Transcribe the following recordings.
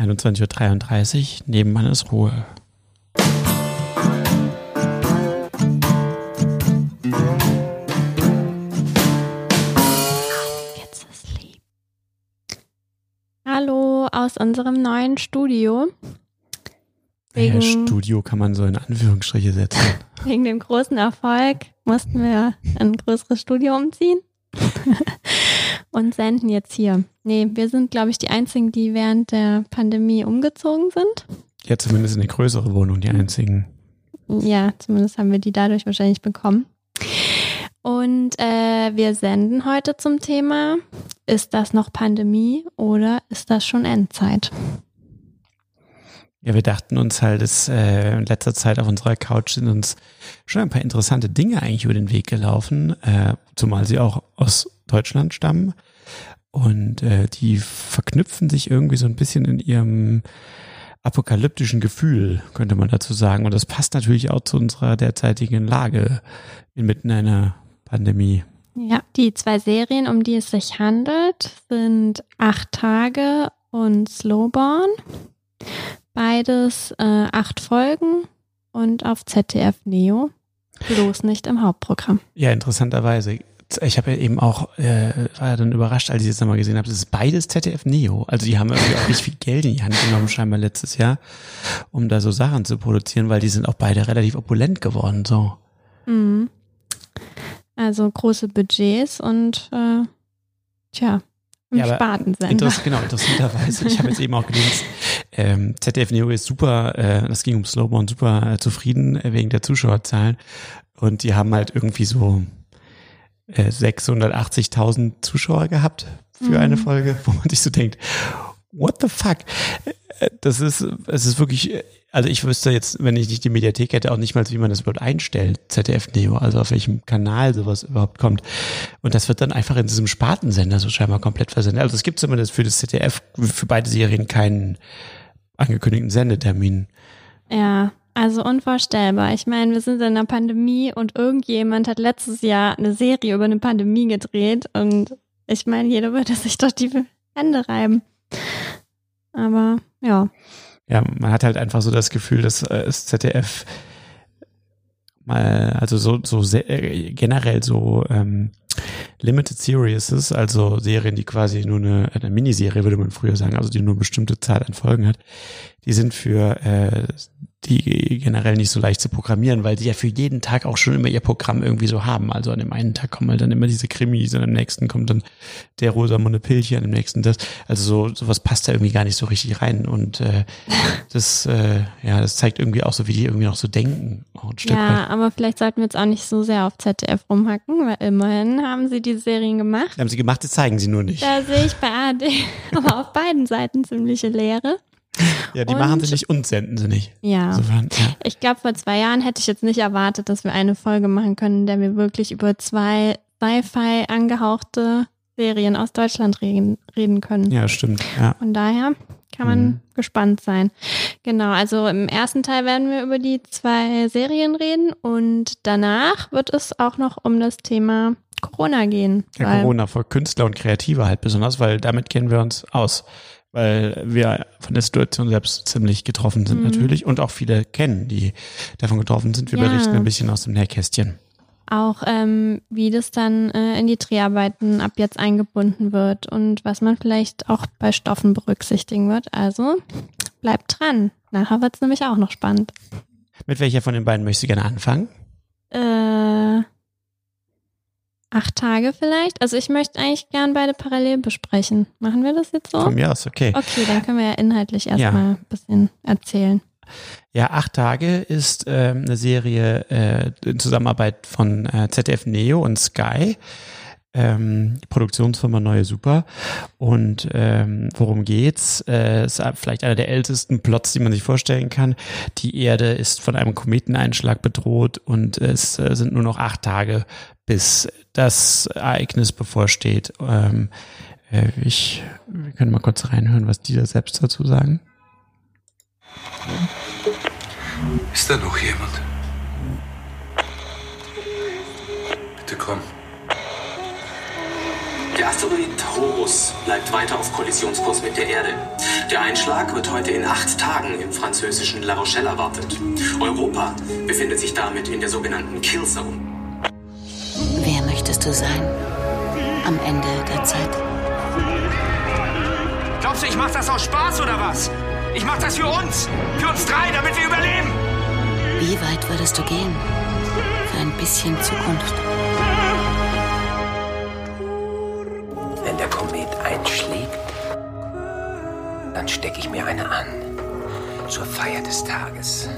21.33 Uhr, nebenan ist Ruhe. Jetzt ist lieb. Hallo aus unserem neuen Studio. Wegen- Studio kann man so in Anführungsstriche setzen. Wegen dem großen Erfolg mussten wir ein größeres Studio umziehen und senden jetzt hier. Nee, wir sind, glaube ich, die einzigen, die während der Pandemie umgezogen sind. Ja, zumindest in eine größere Wohnung, die einzigen. Ja, zumindest haben wir die dadurch wahrscheinlich bekommen. Und äh, wir senden heute zum Thema, ist das noch Pandemie oder ist das schon Endzeit? Ja, wir dachten uns halt, dass äh, in letzter Zeit auf unserer Couch sind uns schon ein paar interessante Dinge eigentlich über den Weg gelaufen, äh, zumal sie auch aus Deutschland stammen. Und äh, die verknüpfen sich irgendwie so ein bisschen in ihrem apokalyptischen Gefühl, könnte man dazu sagen. Und das passt natürlich auch zu unserer derzeitigen Lage inmitten einer Pandemie. Ja, die zwei Serien, um die es sich handelt, sind Acht Tage und Slowborn. Beides äh, acht Folgen und auf ZDF Neo. Bloß nicht im Hauptprogramm. Ja, interessanterweise. Ich habe ja eben auch, äh, war ja dann überrascht, als ich jetzt nochmal gesehen habe, das ist beides ZDF Neo. Also die haben irgendwie auch richtig viel Geld in die Hand genommen, scheinbar letztes Jahr, um da so Sachen zu produzieren, weil die sind auch beide relativ opulent geworden. So. Mhm. Also große Budgets und äh, tja, im Ja, Spartensender. Interess genau, interessanterweise. Ich habe jetzt eben auch gelesen, ähm, ZDF Neo ist super, äh, das ging um Slowborn, super äh, zufrieden äh, wegen der Zuschauerzahlen. Und die haben halt irgendwie so 680.000 Zuschauer gehabt für eine Mhm. Folge, wo man sich so denkt, what the fuck? Äh, Das ist, es ist wirklich, äh, also ich wüsste jetzt, wenn ich nicht die Mediathek hätte, auch nicht mal, wie man das überhaupt einstellt, ZDF Neo, also auf welchem Kanal sowas überhaupt kommt. Und das wird dann einfach in diesem Spartensender so scheinbar komplett versendet. Also es gibt zumindest für das ZDF, für beide Serien keinen angekündigten Sendetermin. Ja, also unvorstellbar. Ich meine, wir sind in einer Pandemie und irgendjemand hat letztes Jahr eine Serie über eine Pandemie gedreht und ich meine, jeder würde sich doch die Hände reiben. Aber ja, Ja, man hat halt einfach so das Gefühl, dass äh, das ZDF mal, also so, so sehr, äh, generell so ähm, Limited Series ist, also Serien, die quasi nur eine, eine Miniserie, würde man früher sagen, also die nur eine bestimmte Zahl an Folgen hat, die sind für äh, die generell nicht so leicht zu programmieren, weil die ja für jeden Tag auch schon immer ihr Programm irgendwie so haben. Also an dem einen Tag kommen halt dann immer diese Krimis, und am nächsten kommt dann der Rosamunde Pilcher, an dem nächsten das. Also so sowas passt da irgendwie gar nicht so richtig rein. Und äh, das, äh, ja, das zeigt irgendwie auch so, wie die irgendwie noch so denken. Auch ein Stück ja, weit. aber vielleicht sollten wir jetzt auch nicht so sehr auf ZDF rumhacken, weil immerhin haben sie die Serien gemacht. Haben sie gemacht, das zeigen sie nur nicht. Da sehe ich bei ARD aber auf beiden Seiten ziemliche Leere. Ja, die Und- machen sie nicht und senden sie nicht. Ja. Insofern, ja. Ich glaube, vor zwei Jahren hätte ich jetzt nicht erwartet, dass wir eine Folge machen können, in der wir wirklich über zwei Sci-Fi angehauchte Serien aus Deutschland reden, reden können. ja, stimmt. Ja. Von daher kann man Mhm. gespannt sein. Genau, also im ersten Teil werden wir über die zwei Serien reden und danach wird es auch noch um das Thema Corona gehen. Ja, Corona für Künstler und Kreative halt besonders, weil damit kennen wir uns aus. Weil wir von der Situation selbst ziemlich getroffen sind Mhm. natürlich und auch viele kennen, die davon getroffen sind. Wir Ja. berichten ein bisschen aus dem Nähkästchen. auch ähm, wie das dann äh, in die Dreharbeiten ab jetzt eingebunden wird und was man vielleicht auch bei Stoffen berücksichtigen wird. Also bleibt dran. Nachher wird es nämlich auch noch spannend. Mit welcher von den beiden möchtest du gerne anfangen? Äh, acht Tage vielleicht. Also ich möchte eigentlich gern beide parallel besprechen. Machen wir das jetzt so? Von mir aus, okay. Okay, dann können wir ja inhaltlich Ja. erstmal ein bisschen erzählen. Ja, Acht Tage ist ähm, eine Serie äh, in Zusammenarbeit von äh, ZDF Neo und Sky. Ähm, Produktionsfirma Neue Super. Und ähm, worum geht's? Äh, ist vielleicht einer der ältesten Plots, die man sich vorstellen kann. Die Erde ist von einem Kometeneinschlag bedroht und es äh, sind nur noch acht Tage, bis das Ereignis bevorsteht. Ähm, äh, ich, wir können mal kurz reinhören, was die da selbst dazu sagen. Ist da noch jemand? Bitte komm. Der Asteroid Horus bleibt weiter auf Kollisionskurs mit der Erde. Der Einschlag wird heute in acht Tagen im französischen La Rochelle erwartet. Europa befindet sich damit in der sogenannten Killzone. Wer möchtest du sein? Am Ende der Zeit? Glaubst du, ich mach das aus Spaß oder was? Ich mach das für uns. Für uns drei, damit wir überleben. Wie weit würdest du gehen? Für ein bisschen Zukunft. Wenn der Komet einschlägt, dann stecke ich mir eine an. Zur Feier des Tages.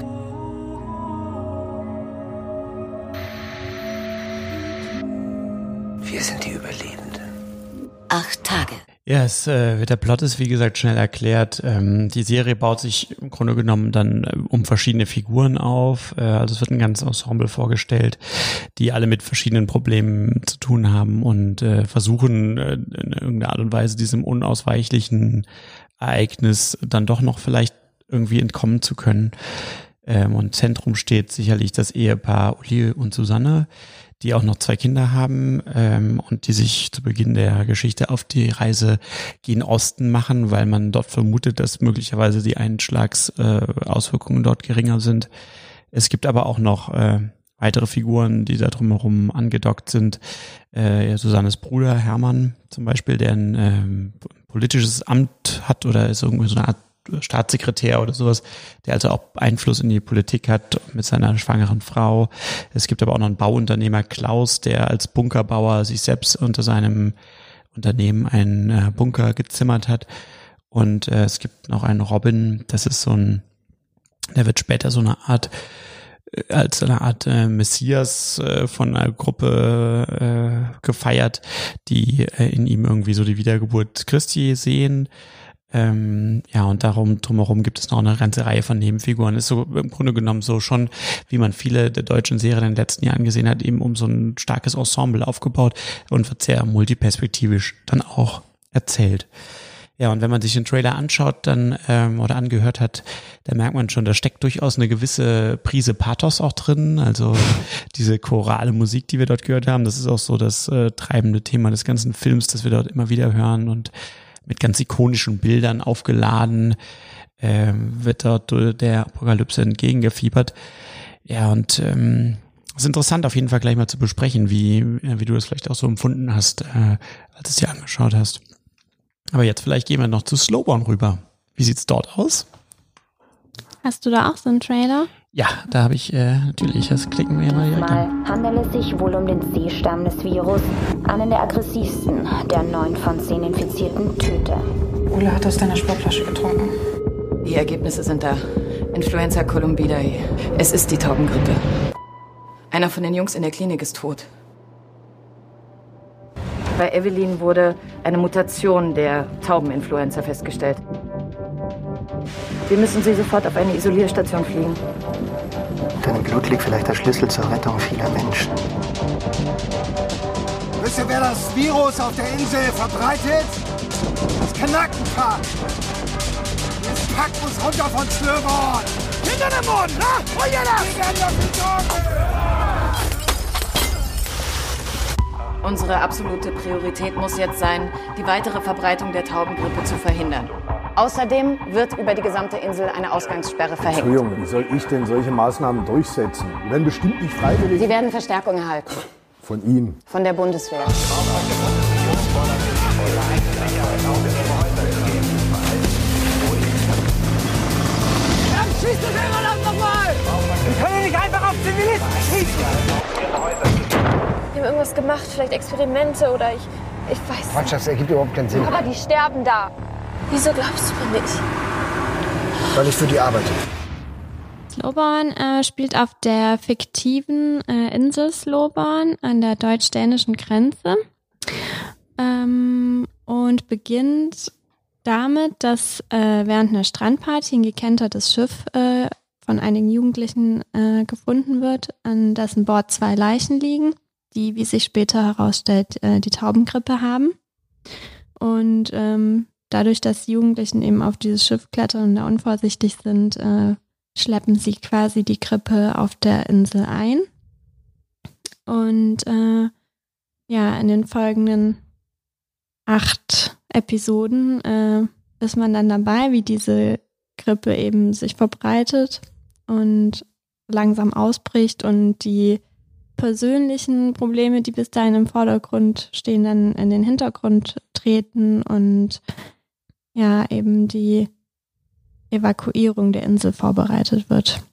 Wir sind die Überlebenden. Acht Tage. Ja, es, äh, der Plot ist wie gesagt schnell erklärt. Ähm, die Serie baut sich im Grunde genommen dann äh, um verschiedene Figuren auf. Äh, also es wird ein ganzes Ensemble vorgestellt, die alle mit verschiedenen Problemen zu tun haben und äh, versuchen äh, in irgendeiner Art und Weise diesem unausweichlichen Ereignis dann doch noch vielleicht irgendwie entkommen zu können. Ähm, und Zentrum steht sicherlich das Ehepaar Uli und Susanne die auch noch zwei Kinder haben ähm, und die sich zu Beginn der Geschichte auf die Reise gen Osten machen, weil man dort vermutet, dass möglicherweise die Einschlagsauswirkungen äh, dort geringer sind. Es gibt aber auch noch äh, weitere Figuren, die da drumherum angedockt sind. Äh, Susannes Bruder Hermann zum Beispiel, der ein ähm, politisches Amt hat oder ist irgendwie so eine Art Staatssekretär oder sowas, der also auch Einfluss in die Politik hat mit seiner schwangeren Frau. Es gibt aber auch noch einen Bauunternehmer Klaus, der als Bunkerbauer sich selbst unter seinem Unternehmen einen äh, Bunker gezimmert hat. Und äh, es gibt noch einen Robin, das ist so ein, der wird später so eine Art äh, als eine Art äh, Messias äh, von einer Gruppe äh, gefeiert, die äh, in ihm irgendwie so die Wiedergeburt Christi sehen. Ähm, ja, und darum, drumherum gibt es noch eine ganze Reihe von Nebenfiguren. Ist so im Grunde genommen so schon, wie man viele der deutschen Serien in den letzten Jahren gesehen hat, eben um so ein starkes Ensemble aufgebaut und wird sehr multiperspektivisch dann auch erzählt. Ja, und wenn man sich den Trailer anschaut dann ähm, oder angehört hat, da merkt man schon, da steckt durchaus eine gewisse Prise Pathos auch drin. Also diese chorale Musik, die wir dort gehört haben, das ist auch so das äh, treibende Thema des ganzen Films, das wir dort immer wieder hören und mit ganz ikonischen Bildern aufgeladen, äh, wird dort der Apokalypse entgegengefiebert. Ja, und ähm, ist interessant auf jeden Fall gleich mal zu besprechen, wie, wie du das vielleicht auch so empfunden hast, äh, als es dir angeschaut hast. Aber jetzt vielleicht gehen wir noch zu Slowborn rüber. Wie sieht's dort aus? Hast du da auch so einen Trailer? Ja, da habe ich äh, natürlich, das klicken wir mal direkt Mal handelt es sich wohl um den C-Stamm des Virus, einen der aggressivsten der neun von zehn infizierten Töter. Ula hat aus deiner Sportflasche getrunken. Die Ergebnisse sind da. Influenza columbidae. Es ist die Taubengrippe. Einer von den Jungs in der Klinik ist tot. Bei Evelyn wurde eine Mutation der Taubeninfluenza festgestellt. Wir müssen sie sofort auf eine Isolierstation fliegen. Deinem Blut liegt vielleicht der Schlüssel zur Rettung vieler Menschen. Wisst ihr, wer das Virus auf der Insel verbreitet? Das Knackenpack. Das Pack muss runter von Schlöborn. Hinter dem Mund, ne? Wo jeder? Wir werden dafür sorgen. Unsere absolute Priorität muss jetzt sein, die weitere Verbreitung der Taubengrippe zu verhindern. Außerdem wird über die gesamte Insel eine Ausgangssperre verhängt. Entschuldigung, wie soll ich denn solche Maßnahmen durchsetzen? Die werden bestimmt nicht freiwillig. Sie werden Verstärkung erhalten. Von Ihnen? Von der Bundeswehr. Gemacht, vielleicht Experimente oder ich, ich weiß nicht. Quatsch, das ergibt überhaupt keinen Sinn. Aber die sterben da. Wieso glaubst du mir nicht? Weil ich für die arbeite. Slowborn äh, spielt auf der fiktiven äh, Insel Slowborn an der deutsch-dänischen Grenze ähm, und beginnt damit, dass äh, während einer Strandparty ein gekentertes Schiff äh, von einigen Jugendlichen äh, gefunden wird, an dessen Bord zwei Leichen liegen, die, wie sich später herausstellt, äh, die Taubengrippe haben. Und ähm, dadurch, dass die Jugendlichen eben auf dieses Schiff klettern und da unvorsichtig sind, äh, schleppen sie quasi die Grippe auf der Insel ein. Und äh, ja, in den folgenden acht Episoden äh, ist man dann dabei, wie diese Grippe eben sich verbreitet und langsam ausbricht und die persönlichen Probleme, die bis dahin im Vordergrund stehen, dann in den Hintergrund treten und ja, eben die Evakuierung der Insel vorbereitet wird.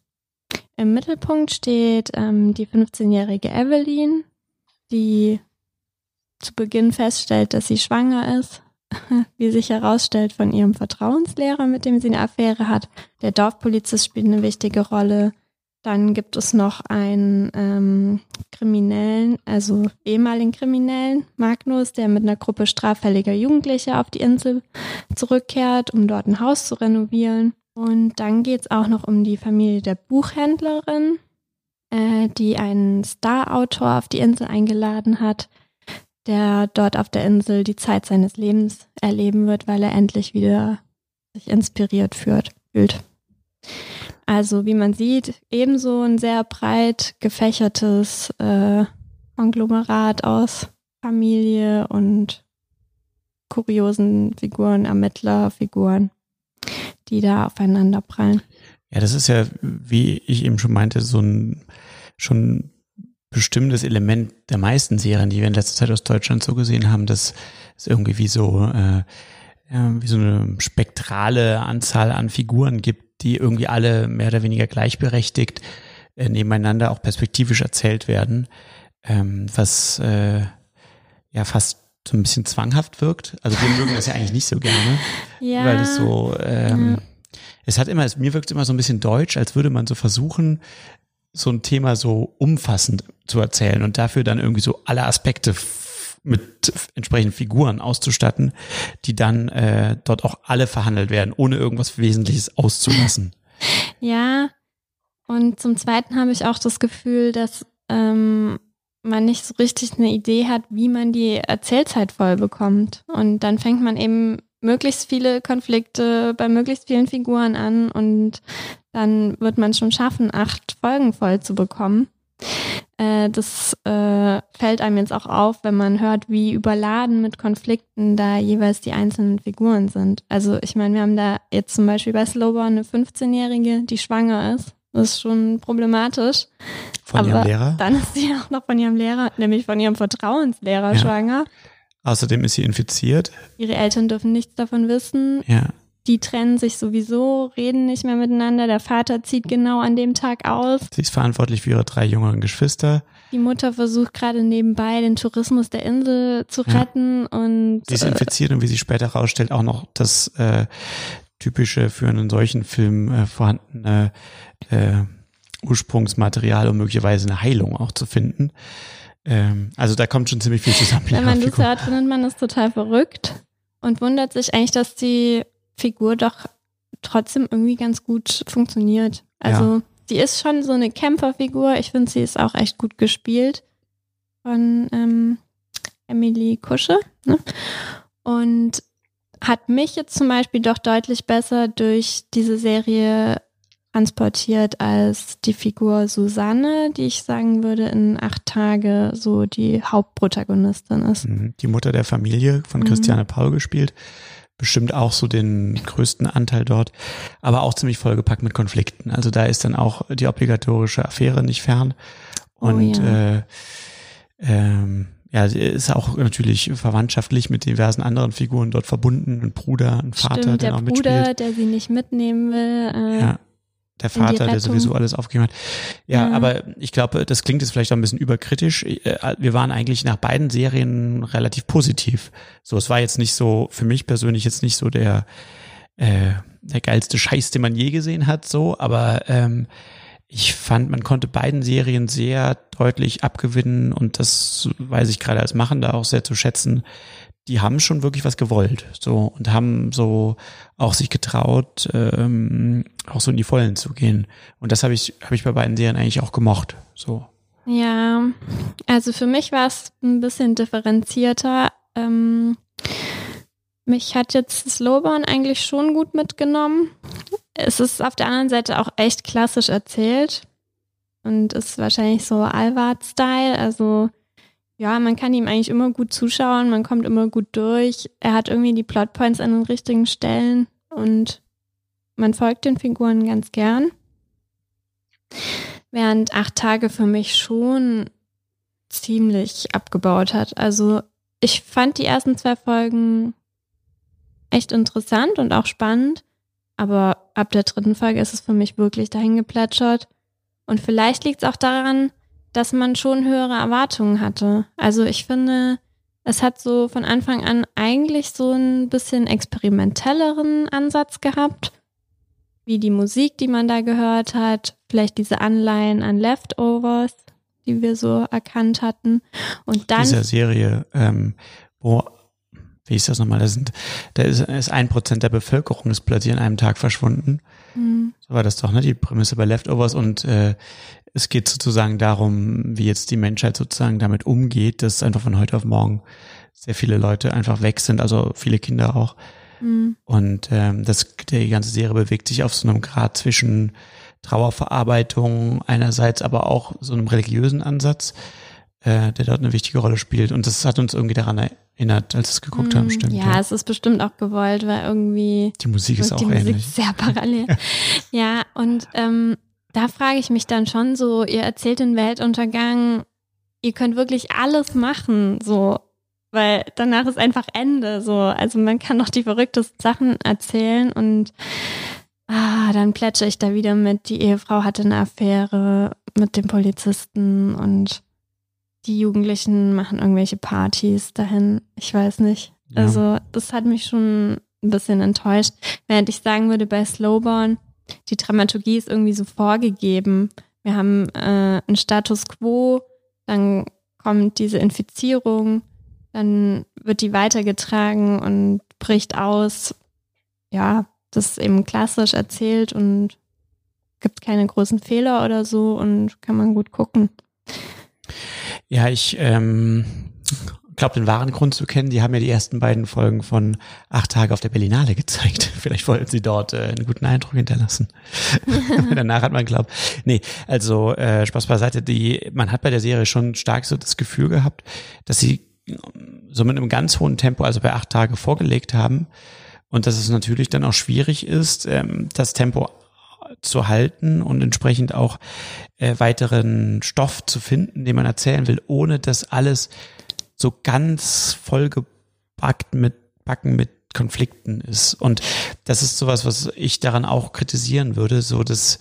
Im Mittelpunkt steht ähm, die 15-jährige Evelyn, die zu Beginn feststellt, dass sie schwanger ist, wie sich herausstellt von ihrem Vertrauenslehrer, mit dem sie eine Affäre hat. Der Dorfpolizist spielt eine wichtige Rolle. Dann gibt es noch einen ähm, Kriminellen, also ehemaligen Kriminellen, Magnus, der mit einer Gruppe straffälliger Jugendlicher auf die Insel zurückkehrt, um dort ein Haus zu renovieren. Und dann geht es auch noch um die Familie der Buchhändlerin, äh, die einen Star-Autor auf die Insel eingeladen hat, der dort auf der Insel die Zeit seines Lebens erleben wird, weil er endlich wieder sich inspiriert fühlt. Also wie man sieht, ebenso ein sehr breit gefächertes äh, Konglomerat aus Familie und kuriosen Figuren, Ermittlerfiguren, die da aufeinander prallen. Ja, das ist ja, wie ich eben schon meinte, so ein schon bestimmtes Element der meisten Serien, die wir in letzter Zeit aus Deutschland so gesehen haben, dass es irgendwie wie so, äh, wie so eine spektrale Anzahl an Figuren gibt, die irgendwie alle mehr oder weniger gleichberechtigt äh, nebeneinander auch perspektivisch erzählt werden, ähm, was äh, ja fast so ein bisschen zwanghaft wirkt. Also wir mögen das ja eigentlich nicht so gerne, ja. weil es so ähm, ja. es hat immer, mir wirkt es immer so ein bisschen deutsch, als würde man so versuchen, so ein Thema so umfassend zu erzählen und dafür dann irgendwie so alle Aspekte mit entsprechenden Figuren auszustatten, die dann äh, dort auch alle verhandelt werden, ohne irgendwas Wesentliches auszulassen. Ja, und zum Zweiten habe ich auch das Gefühl, dass ähm, man nicht so richtig eine Idee hat, wie man die Erzählzeit voll bekommt. Und dann fängt man eben möglichst viele Konflikte bei möglichst vielen Figuren an und dann wird man schon schaffen, acht Folgen voll zu bekommen. Äh, das äh, fällt einem jetzt auch auf, wenn man hört, wie überladen mit Konflikten da jeweils die einzelnen Figuren sind. Also ich meine, wir haben da jetzt zum Beispiel bei Slowborn eine 15-Jährige, die schwanger ist. Das ist schon problematisch. Von Aber ihrem Lehrer? Dann ist sie auch noch von ihrem Lehrer, nämlich von ihrem Vertrauenslehrer ja. schwanger. Außerdem ist sie infiziert. Ihre Eltern dürfen nichts davon wissen. Ja. Die trennen sich sowieso, reden nicht mehr miteinander. Der Vater zieht genau an dem Tag aus. Sie ist verantwortlich für ihre drei jüngeren Geschwister. Die Mutter versucht gerade nebenbei den Tourismus der Insel zu retten ja. und sie ist infiziert und wie sie später herausstellt auch noch das äh, typische für einen solchen Film äh, vorhandene äh, Ursprungsmaterial, um möglicherweise eine Heilung auch zu finden. Ähm, also da kommt schon ziemlich viel zusammen. Wenn man das hört, findet man das total verrückt und wundert sich eigentlich, dass die Figur doch trotzdem irgendwie ganz gut funktioniert. Also ja. sie ist schon so eine Kämpferfigur. Ich finde, sie ist auch echt gut gespielt von ähm, Emily Kusche. Ne? Und hat mich jetzt zum Beispiel doch deutlich besser durch diese Serie transportiert als die Figur Susanne, die ich sagen würde in acht Tage so die Hauptprotagonistin ist. Mhm. Die Mutter der Familie von Christiane mhm. Paul gespielt. Bestimmt auch so den größten Anteil dort, aber auch ziemlich vollgepackt mit Konflikten. Also da ist dann auch die obligatorische Affäre nicht fern. Oh Und oh ja. äh, ähm, ja, ist auch natürlich verwandtschaftlich mit diversen anderen Figuren dort verbunden. Ein Bruder, ein Vater, Stimmt, der, der auch Bruder, mitspielt. der sie nicht mitnehmen will. Äh, ja. Der Vater, der sowieso alles aufgegeben hat. Ja, ja, aber ich glaube, das klingt jetzt vielleicht auch ein bisschen überkritisch. Äh, wir waren eigentlich nach beiden Serien relativ positiv. So, es war jetzt nicht so, für mich persönlich jetzt nicht so der, äh, der geilste Scheiß, den man je gesehen hat, so, aber ähm, ich fand, man konnte beiden Serien sehr deutlich abgewinnen und das weiß ich gerade als Machender auch sehr zu schätzen. Die haben schon wirklich was gewollt, so und haben so auch sich getraut, ähm, auch so in die Vollen zu gehen. Und das habe ich habe ich bei beiden Serien eigentlich auch gemocht, so. Ja, also für mich war es ein bisschen differenzierter. Ähm, mich hat jetzt Slowburn eigentlich schon gut mitgenommen es ist auf der anderen Seite auch echt klassisch erzählt und ist wahrscheinlich so Alvard-Style. Also ja, man kann ihm eigentlich immer gut zuschauen, man kommt immer gut durch. Er hat irgendwie die Plotpoints an den richtigen Stellen und man folgt den Figuren ganz gern. Während acht Tage für mich schon ziemlich abgebaut hat. Also ich fand die ersten zwei Folgen echt interessant und auch spannend, aber ab der dritten Folge ist es für mich wirklich dahin geplätschert. Und vielleicht liegt es auch daran, dass man schon höhere Erwartungen hatte. Also ich finde, es hat so von Anfang an eigentlich so ein bisschen experimentelleren Ansatz gehabt, wie die Musik, die man da gehört hat, vielleicht diese Anleihen an Leftovers, die wir so erkannt hatten. Und dann. Dieser Serie, ähm, wo, wie ist das nochmal? Da sind, da ist, ist ein Prozent der Bevölkerung ist plötzlich an einem Tag verschwunden. Mhm. So war das doch, ne? Die Prämisse bei Leftovers und äh, es geht sozusagen darum, wie jetzt die Menschheit sozusagen damit umgeht, dass einfach von heute auf morgen sehr viele Leute einfach weg sind, also viele Kinder auch. Mhm. Und ähm, das, die ganze Serie bewegt sich auf so einem Grad zwischen Trauerverarbeitung einerseits, aber auch so einem religiösen Ansatz, äh, der dort eine wichtige Rolle spielt. Und das hat uns irgendwie daran erinnert, als wir es geguckt mm, haben, stimmt. Ja, ja, es ist bestimmt auch gewollt, weil irgendwie die Musik ist auch die ähnlich. Musik sehr parallel. ja, und ähm, da frage ich mich dann schon so, ihr erzählt den Weltuntergang, ihr könnt wirklich alles machen, so, weil danach ist einfach Ende, so. Also man kann noch die verrücktesten Sachen erzählen und ah, dann plätsche ich da wieder mit, die Ehefrau hatte eine Affäre mit dem Polizisten und die Jugendlichen machen irgendwelche Partys dahin. Ich weiß nicht. Ja. Also, das hat mich schon ein bisschen enttäuscht. Während ich sagen würde, bei Slowborn, die Dramaturgie ist irgendwie so vorgegeben. Wir haben äh, einen Status quo, dann kommt diese Infizierung, dann wird die weitergetragen und bricht aus. Ja, das ist eben klassisch erzählt und gibt keine großen Fehler oder so und kann man gut gucken. Ja, ich ähm, glaube, den wahren Grund zu kennen. Die haben ja die ersten beiden Folgen von Acht Tage auf der Berlinale gezeigt. Vielleicht wollten sie dort äh, einen guten Eindruck hinterlassen. Danach hat man glaubt. Nee, also äh, Spaß beiseite. Die, man hat bei der Serie schon stark so das Gefühl gehabt, dass sie so mit einem ganz hohen Tempo, also bei acht Tage vorgelegt haben, und dass es natürlich dann auch schwierig ist, ähm, das Tempo zu halten und entsprechend auch äh, weiteren Stoff zu finden, den man erzählen will, ohne dass alles so ganz vollgepackt mit Backen mit Konflikten ist. Und das ist sowas, was ich daran auch kritisieren würde, so dass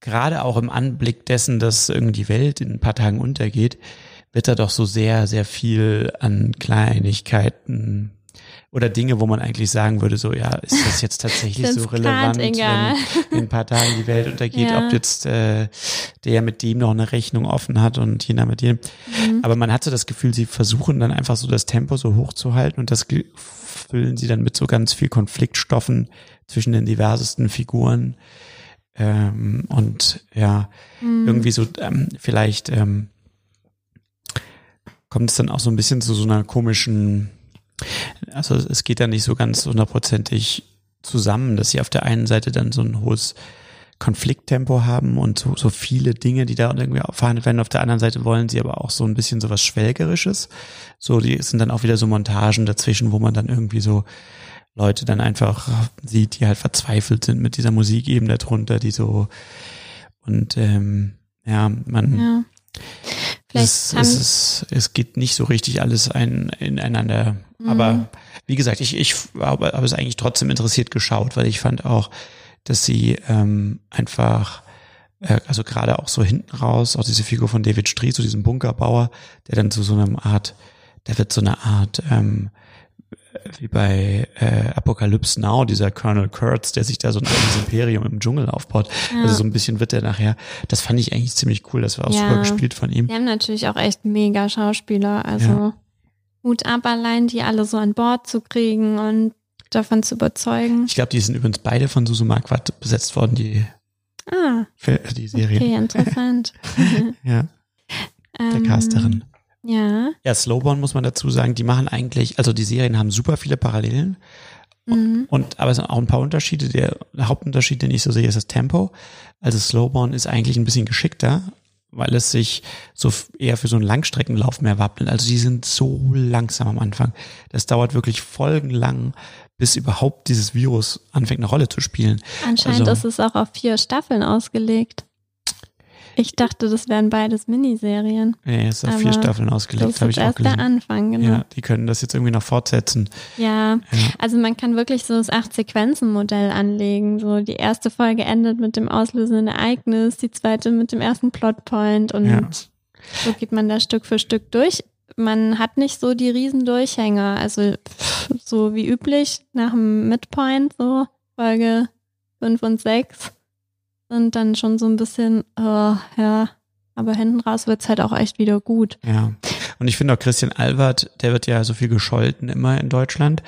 gerade auch im Anblick dessen, dass irgendwie die Welt in ein paar Tagen untergeht, wird da doch so sehr, sehr viel an Kleinigkeiten oder Dinge, wo man eigentlich sagen würde, so ja, ist das jetzt tatsächlich so relevant, wenn in ein paar Tagen die Welt untergeht, ja. ob jetzt äh, der mit dem noch eine Rechnung offen hat und jener mit dem. Mhm. Aber man hatte das Gefühl, sie versuchen dann einfach so das Tempo so hoch zu halten und das füllen sie dann mit so ganz viel Konfliktstoffen zwischen den diversesten Figuren. Ähm, und ja, mhm. irgendwie so ähm, vielleicht ähm, kommt es dann auch so ein bisschen zu so einer komischen also es geht ja nicht so ganz hundertprozentig zusammen, dass sie auf der einen Seite dann so ein hohes Konflikttempo haben und so, so viele Dinge, die da irgendwie verhandelt werden. Auf der anderen Seite wollen sie aber auch so ein bisschen so was Schwelgerisches. So, die sind dann auch wieder so Montagen dazwischen, wo man dann irgendwie so Leute dann einfach sieht, die halt verzweifelt sind mit dieser Musik eben darunter, die so und ähm, ja, man ja. Es, es, ist, es geht nicht so richtig alles ein, ineinander. Mhm. Aber wie gesagt, ich, ich habe, habe es eigentlich trotzdem interessiert geschaut, weil ich fand auch, dass sie ähm, einfach, äh, also gerade auch so hinten raus, auch diese Figur von David Stree, so diesem Bunkerbauer, der dann zu so einer Art, der wird so eine Art ähm, wie bei äh, Apocalypse Now, dieser Colonel Kurtz, der sich da so ein eigenes Imperium im Dschungel aufbaut. Ja. Also so ein bisschen wird er nachher, das fand ich eigentlich ziemlich cool, das war auch ja. super gespielt von ihm. Die haben natürlich auch echt mega Schauspieler, also ja. Hut ab allein, die alle so an Bord zu kriegen und davon zu überzeugen. Ich glaube, die sind übrigens beide von Susu Marquardt besetzt worden, die, ah, die Serie. Okay, interessant. ja. Der ähm, Casterin. Ja. Ja, Slowborn muss man dazu sagen, die machen eigentlich, also die Serien haben super viele Parallelen. Mhm. Und aber es sind auch ein paar Unterschiede. Der Hauptunterschied, den ich so sehe, ist das Tempo. Also Slowborn ist eigentlich ein bisschen geschickter, weil es sich so eher für so einen Langstreckenlauf mehr wappnet. Also die sind so langsam am Anfang. Das dauert wirklich folgenlang, bis überhaupt dieses Virus anfängt, eine Rolle zu spielen. Anscheinend also, ist es auch auf vier Staffeln ausgelegt. Ich dachte, das wären beides Miniserien. Nee, es ist auf vier Staffeln ausgelegt, Das habe ist ich auch gelesen. der Anfang, genau. Ja, die können das jetzt irgendwie noch fortsetzen. Ja, Ja. also man kann wirklich so das Acht-Sequenzen-Modell anlegen. So die erste Folge endet mit dem auslösenden Ereignis, die zweite mit dem ersten Plotpoint und Ja. so geht man da Stück für Stück durch. Man hat nicht so die riesen Durchhänger, also so wie üblich nach dem Midpoint, so Folge 5 und 6 sind dann schon so ein bisschen, oh, ja, aber hinten raus wird's halt auch echt wieder gut. Ja. Und ich finde auch Christian Albert, der wird ja so viel gescholten immer in Deutschland,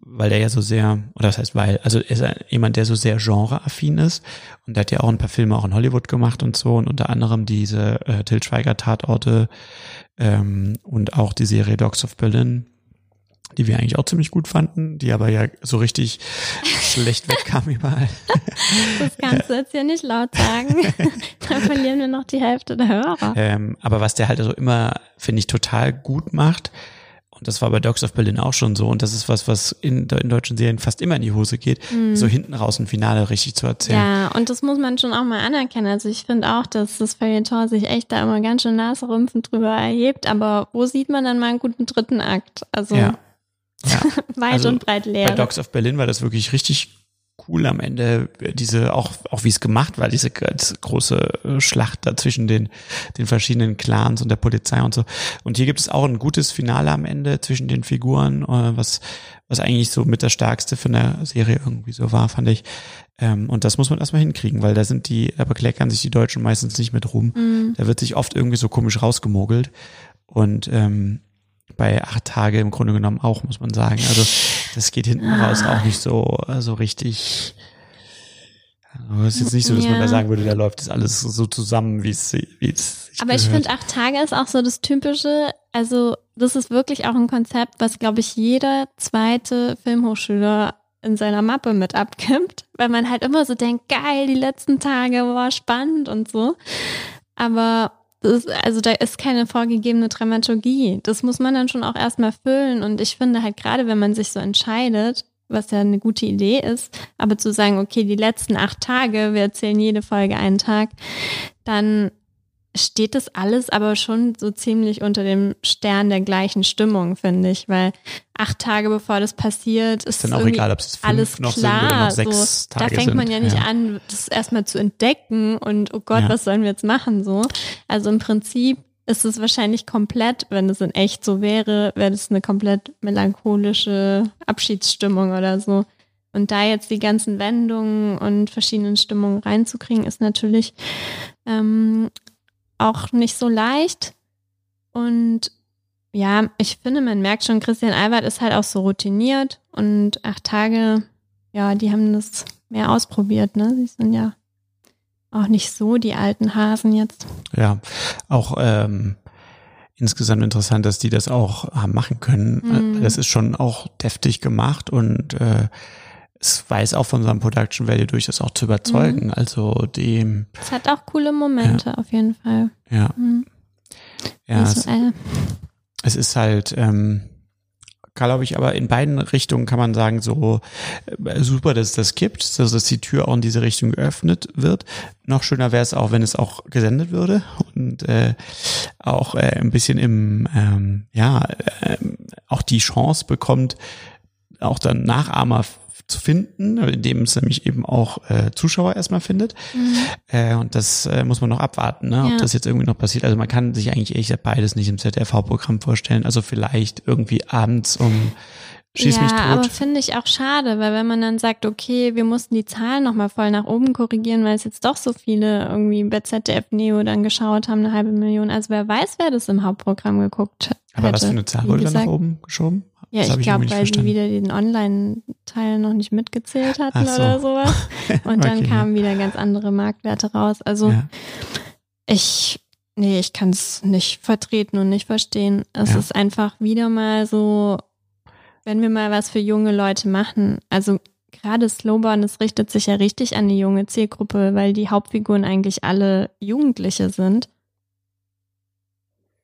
weil der ja so sehr, oder das heißt weil, also er ist ein, jemand, der so sehr genreaffin ist und der hat ja auch ein paar Filme auch in Hollywood gemacht und so und unter anderem diese äh, Till Schweiger Tatorte ähm, und auch die Serie Dogs of Berlin, die wir eigentlich auch ziemlich gut fanden, die aber ja so richtig schlecht wegkam überall. Das kannst du jetzt hier nicht laut sagen. Dann verlieren wir noch die Hälfte der Hörer. Ähm, aber was der halt also immer, finde ich, total gut macht, und das war bei Dogs of Berlin auch schon so, und das ist was, was in, in deutschen Serien fast immer in die Hose geht, Mhm. so hinten raus ein Finale richtig zu erzählen. Ja, und das muss man schon auch mal anerkennen. Also ich finde auch, dass das Feuilleton sich echt da immer ganz schön naserümpfend drüber erhebt. Aber wo sieht man dann mal einen guten dritten Akt? Also Ja. weit Also und breit Bei leer. Dogs of Berlin war das wirklich richtig cool am Ende, diese, auch, auch wie es gemacht war, diese große äh, Schlacht da zwischen den, den verschiedenen Clans und der Polizei und so. Und hier gibt es auch ein gutes Finale am Ende zwischen den Figuren, äh, was, was eigentlich so mit das Stärkste von der Serie irgendwie so war, fand ich. Ähm, und das muss man erstmal hinkriegen, weil da sind die, da bekleckern sich die Deutschen meistens nicht mit rum. Mhm. Da wird sich oft irgendwie so komisch rausgemogelt. Und ähm, bei acht Tage im Grunde genommen auch, muss man sagen. Also das geht hinten raus auch nicht so, äh, so richtig. Also es ist jetzt nicht so, dass man Ja. da sagen würde, da läuft das alles so zusammen, wie es, wie es sich Aber ich finde, acht Tage ist auch so das Typische. Also, das ist wirklich auch ein Konzept, was, glaube ich, jeder zweite Filmhochschüler in seiner Mappe mit abgibt, weil man halt immer so denkt, geil, die letzten Tage war spannend und so. Aber das also da ist keine vorgegebene Dramaturgie. Das muss man dann schon auch erstmal füllen. Und ich finde halt gerade, wenn man sich so entscheidet, was ja eine gute Idee ist, aber zu sagen, okay, die letzten acht Tage, wir erzählen jede Folge einen Tag, dann steht das alles aber schon so ziemlich unter dem Stern der gleichen Stimmung, finde ich, weil acht Tage bevor das passiert, ist, dann auch egal, ob es fünf alles noch sind klar. oder noch sechs so, da Tage fängt man sind, ja nicht ja. an, das erstmal zu entdecken und oh Gott, Ja. was sollen wir jetzt machen so. Also im Prinzip ist es wahrscheinlich komplett, wenn es in echt so wäre, wäre das eine komplett melancholische Abschiedsstimmung oder so. Und da jetzt die ganzen Wendungen und verschiedenen Stimmungen reinzukriegen, ist natürlich ähm, auch nicht so leicht. Und ja, ich finde, man merkt schon, Christian Albert ist halt auch so routiniert und acht Tage, ja, die haben das mehr ausprobiert, ne? Sie sind ja auch nicht so die alten Hasen jetzt. Ja, auch ähm, insgesamt interessant, dass die das auch haben machen können. Mhm. Das ist schon auch deftig gemacht und äh, es weiß auch von seinem Production Value durchaus auch zu überzeugen. Mhm. Also dem, Es hat auch coole Momente auf jeden Fall. ja, Mhm. ja, es, Visuell. es ist halt, ähm, glaube ich, aber in beiden Richtungen kann man sagen, so äh, super, dass es das gibt, also dass die Tür auch in diese Richtung geöffnet wird. Noch schöner wäre es auch, wenn es auch gesendet würde und äh, auch äh, ein bisschen im, ähm, ja, ähm, auch die Chance bekommt, auch dann Nachahmer zu finden, indem es nämlich eben auch äh, Zuschauer erstmal findet. Mhm. Äh, und das äh, muss man noch abwarten, ne? ob Ja. das jetzt irgendwie noch passiert. Also man kann sich eigentlich ehrlich gesagt beides nicht im ZDV-Programm vorstellen. Also vielleicht irgendwie abends um Schieß ja, mich tot. aber finde ich auch schade, weil wenn man dann sagt, okay, wir mussten die Zahlen nochmal voll nach oben korrigieren, weil es jetzt doch so viele irgendwie bei ZDF Neo dann geschaut haben, eine halbe Million. Also wer weiß, wer das im Hauptprogramm geguckt hätte. aber was für eine Zahl wurde da nach oben geschoben? Ja, Das ich glaube, weil die verstanden. wieder den Online-Teil noch nicht mitgezählt hatten so. oder sowas. Und dann Okay. kamen wieder ganz andere Marktwerte raus. Also Ja. ich, nee, ich kann es nicht vertreten und nicht verstehen. Es Ja. ist einfach wieder mal so, wenn wir mal was für junge Leute machen. Also gerade Slowburn, das richtet sich ja richtig an die junge Zielgruppe, weil die Hauptfiguren eigentlich alle Jugendliche sind.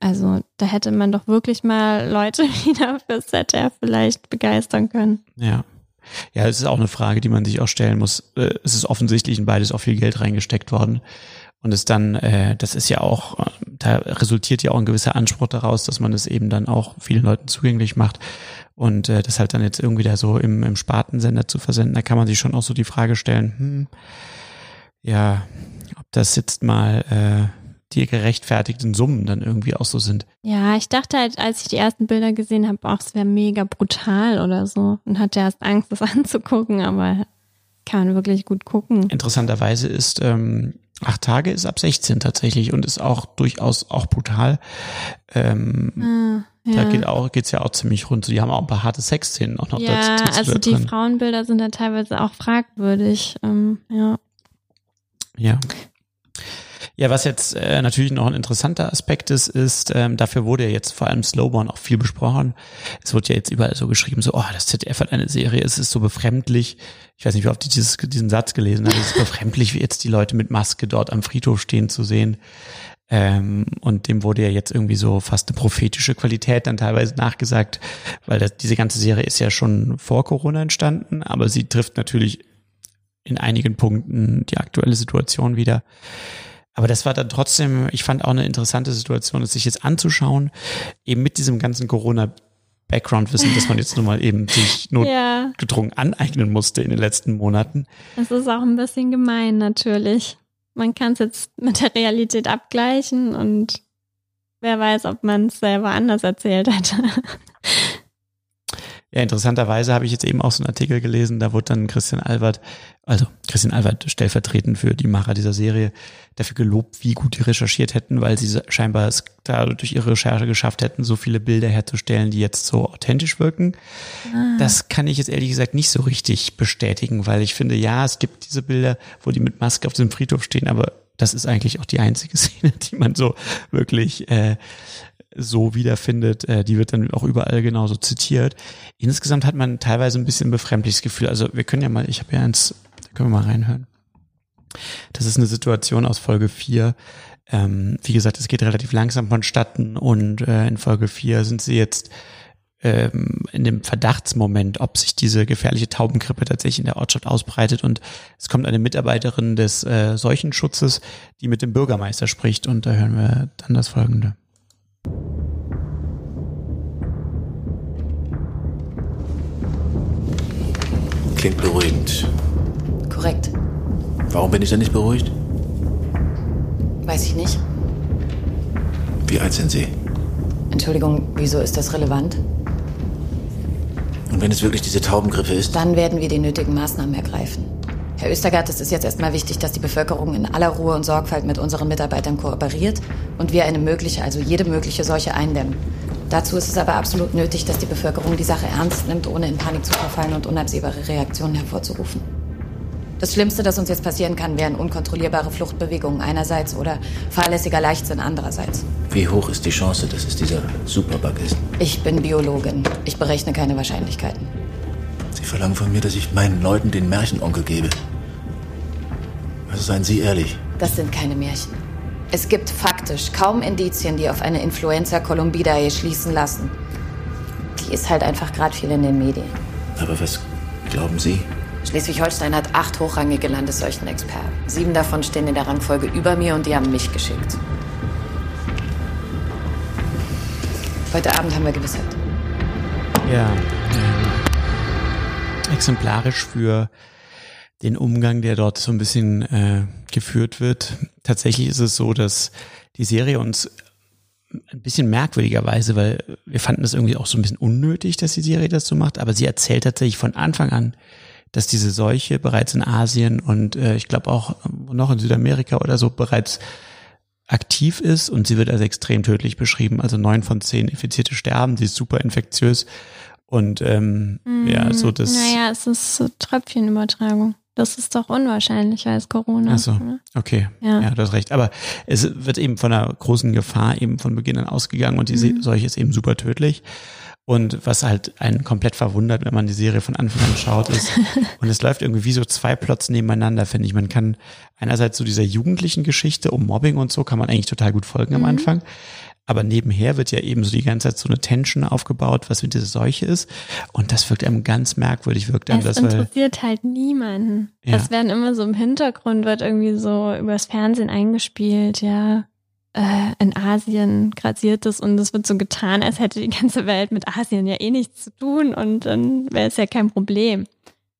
Also da hätte man doch wirklich mal Leute wieder für ZDF vielleicht begeistern können. Ja. Ja, es ist auch eine Frage, die man sich auch stellen muss. Äh, Es ist offensichtlich in beides auch viel Geld reingesteckt worden. Und es dann, äh, das ist ja auch, äh, da resultiert ja auch ein gewisser Anspruch daraus, dass man es eben dann auch vielen Leuten zugänglich macht. Und äh, das halt dann jetzt irgendwie da so im, im Spartensender zu versenden, da kann man sich schon auch so die Frage stellen, hm, ja, ob das jetzt mal äh, die gerechtfertigten Summen dann irgendwie auch so sind. Ja, ich dachte halt, als ich die ersten Bilder gesehen habe, auch es wäre mega brutal oder so. Und hatte erst Angst, das anzugucken, aber kann man wirklich gut gucken. Interessanterweise ist ähm, acht Tage ist ab 16 tatsächlich und ist auch durchaus auch brutal. Ähm, Ah, Da ja. geht auch geht's ja auch ziemlich rund. Die haben auch ein paar harte Sexszenen auch noch Ja, dazu. also die Frauenbilder sind da teilweise auch fragwürdig. Ähm, ja. Ja. Ja, was jetzt äh, natürlich noch ein interessanter Aspekt ist, ist, ähm, dafür wurde ja jetzt vor allem Slowborn auch viel besprochen. Es wird ja jetzt überall so geschrieben, so, oh, das ZDF hat eine Serie, es ist so befremdlich. Ich weiß nicht, wie oft ich dieses, diesen Satz gelesen habe. Es ist befremdlich, wie jetzt die Leute mit Maske dort am Friedhof stehen zu sehen. Ähm, und dem wurde ja jetzt irgendwie so fast eine prophetische Qualität dann teilweise nachgesagt, weil das, diese ganze Serie ist ja schon vor Corona entstanden, aber sie trifft natürlich in einigen Punkten die aktuelle Situation wieder. Aber das war dann trotzdem, ich fand auch eine interessante Situation, es sich jetzt anzuschauen, eben mit diesem ganzen Corona Background-Wissen, dass man jetzt nun mal eben sich Ja. notgedrungen aneignen musste in den letzten Monaten. Das ist auch ein bisschen gemein natürlich. Man kann es jetzt mit der Realität abgleichen und wer weiß, ob man es selber anders erzählt hätte. Ja, interessanterweise habe ich jetzt eben auch so einen Artikel gelesen, da wurde dann Christian Albert, also Christian Albert stellvertretend für die Macher dieser Serie, dafür gelobt, wie gut die recherchiert hätten, weil sie scheinbar es da durch ihre Recherche geschafft hätten, so viele Bilder herzustellen, die jetzt so authentisch wirken. Ah. Das kann ich jetzt ehrlich gesagt nicht so richtig bestätigen, weil ich finde, ja, es gibt diese Bilder, wo die mit Maske auf dem Friedhof stehen, aber das ist eigentlich auch die einzige Szene, die man so wirklich äh, so wiederfindet. Äh, die wird dann auch überall genauso zitiert. Insgesamt hat man teilweise ein bisschen befremdliches Gefühl. Also wir können ja mal, ich habe ja eins, da können wir mal reinhören. Das ist eine Situation aus Folge 4. Ähm, wie gesagt, es geht relativ langsam vonstatten und äh, in Folge 4 sind sie jetzt ähm, in dem Verdachtsmoment, ob sich diese gefährliche Taubengrippe tatsächlich in der Ortschaft ausbreitet. Und es kommt eine Mitarbeiterin des äh, Seuchenschutzes, die mit dem Bürgermeister spricht. Und da hören wir dann das Folgende. Klingt beruhigend. Korrekt. Warum bin ich denn nicht beruhigt? Weiß ich nicht. Wie alt sind Sie? Entschuldigung, wieso ist das relevant? Und wenn es wirklich diese Taubengrippe ist? Dann werden wir die nötigen Maßnahmen ergreifen. Herr Östergaard, es ist jetzt erstmal wichtig, dass die Bevölkerung in aller Ruhe und Sorgfalt mit unseren Mitarbeitern kooperiert und wir eine mögliche, also jede mögliche Seuche eindämmen. Dazu ist es aber absolut nötig, dass die Bevölkerung die Sache ernst nimmt, ohne in Panik zu verfallen und unabsehbare Reaktionen hervorzurufen. Das Schlimmste, das uns jetzt passieren kann, wären unkontrollierbare Fluchtbewegungen einerseits oder fahrlässiger Leichtsinn andererseits. Wie hoch ist die Chance, dass es dieser Superbug ist? Ich bin Biologin. Ich berechne keine Wahrscheinlichkeiten. Sie verlangen von mir, dass ich meinen Leuten den Märchenonkel gebe. Also seien Sie ehrlich. Das sind keine Märchen. Es gibt faktisch kaum Indizien, die auf eine Influenza Columbidae schließen lassen. Die ist halt einfach gerade viel in den Medien. Aber was glauben Sie? Schleswig-Holstein hat acht hochrangige Landesseuchenexperten. Sieben davon stehen in der Rangfolge über mir und die haben mich geschickt. Heute Abend haben wir Gewissheit. Ja. Exemplarisch für den Umgang, der dort so ein bisschen äh, geführt wird. Tatsächlich ist es so, dass die Serie uns ein bisschen merkwürdigerweise, weil wir fanden es irgendwie auch so ein bisschen unnötig, dass die Serie das so macht, aber sie erzählt tatsächlich von Anfang an, dass diese Seuche bereits in Asien und äh, ich glaube auch noch in Südamerika oder so bereits aktiv ist und sie wird als extrem tödlich beschrieben. Also neun von zehn Infizierte sterben, sie ist super infektiös und ähm, ja, so das. Naja, es ist so Tröpfchenübertragung. Das ist doch unwahrscheinlicher als Corona. Ach so, oder? okay. Ja. Ja. du hast recht. Aber es wird eben von einer großen Gefahr eben von Beginn an ausgegangen und die Mhm. Seuche ist eben super tödlich. Und was halt einen komplett verwundert, wenn man die Serie von Anfang an schaut, ist, und es läuft irgendwie wie so zwei Plots nebeneinander, finde ich. Man kann einerseits so dieser jugendlichen Geschichte um Mobbing und so kann man eigentlich total gut folgen am Mhm. Anfang. Aber nebenher wird ja eben so die ganze Zeit so eine Tension aufgebaut, was mit dieser Seuche ist. Und das wirkt einem ganz merkwürdig, wirkt einem Es das, weil, interessiert halt niemanden. Ja. Das werden immer so im Hintergrund, wird irgendwie so übers Fernsehen eingespielt, ja. Äh, in Asien grasiert es und es wird so getan, als hätte die ganze Welt mit Asien ja eh nichts zu tun und dann wäre es ja kein Problem.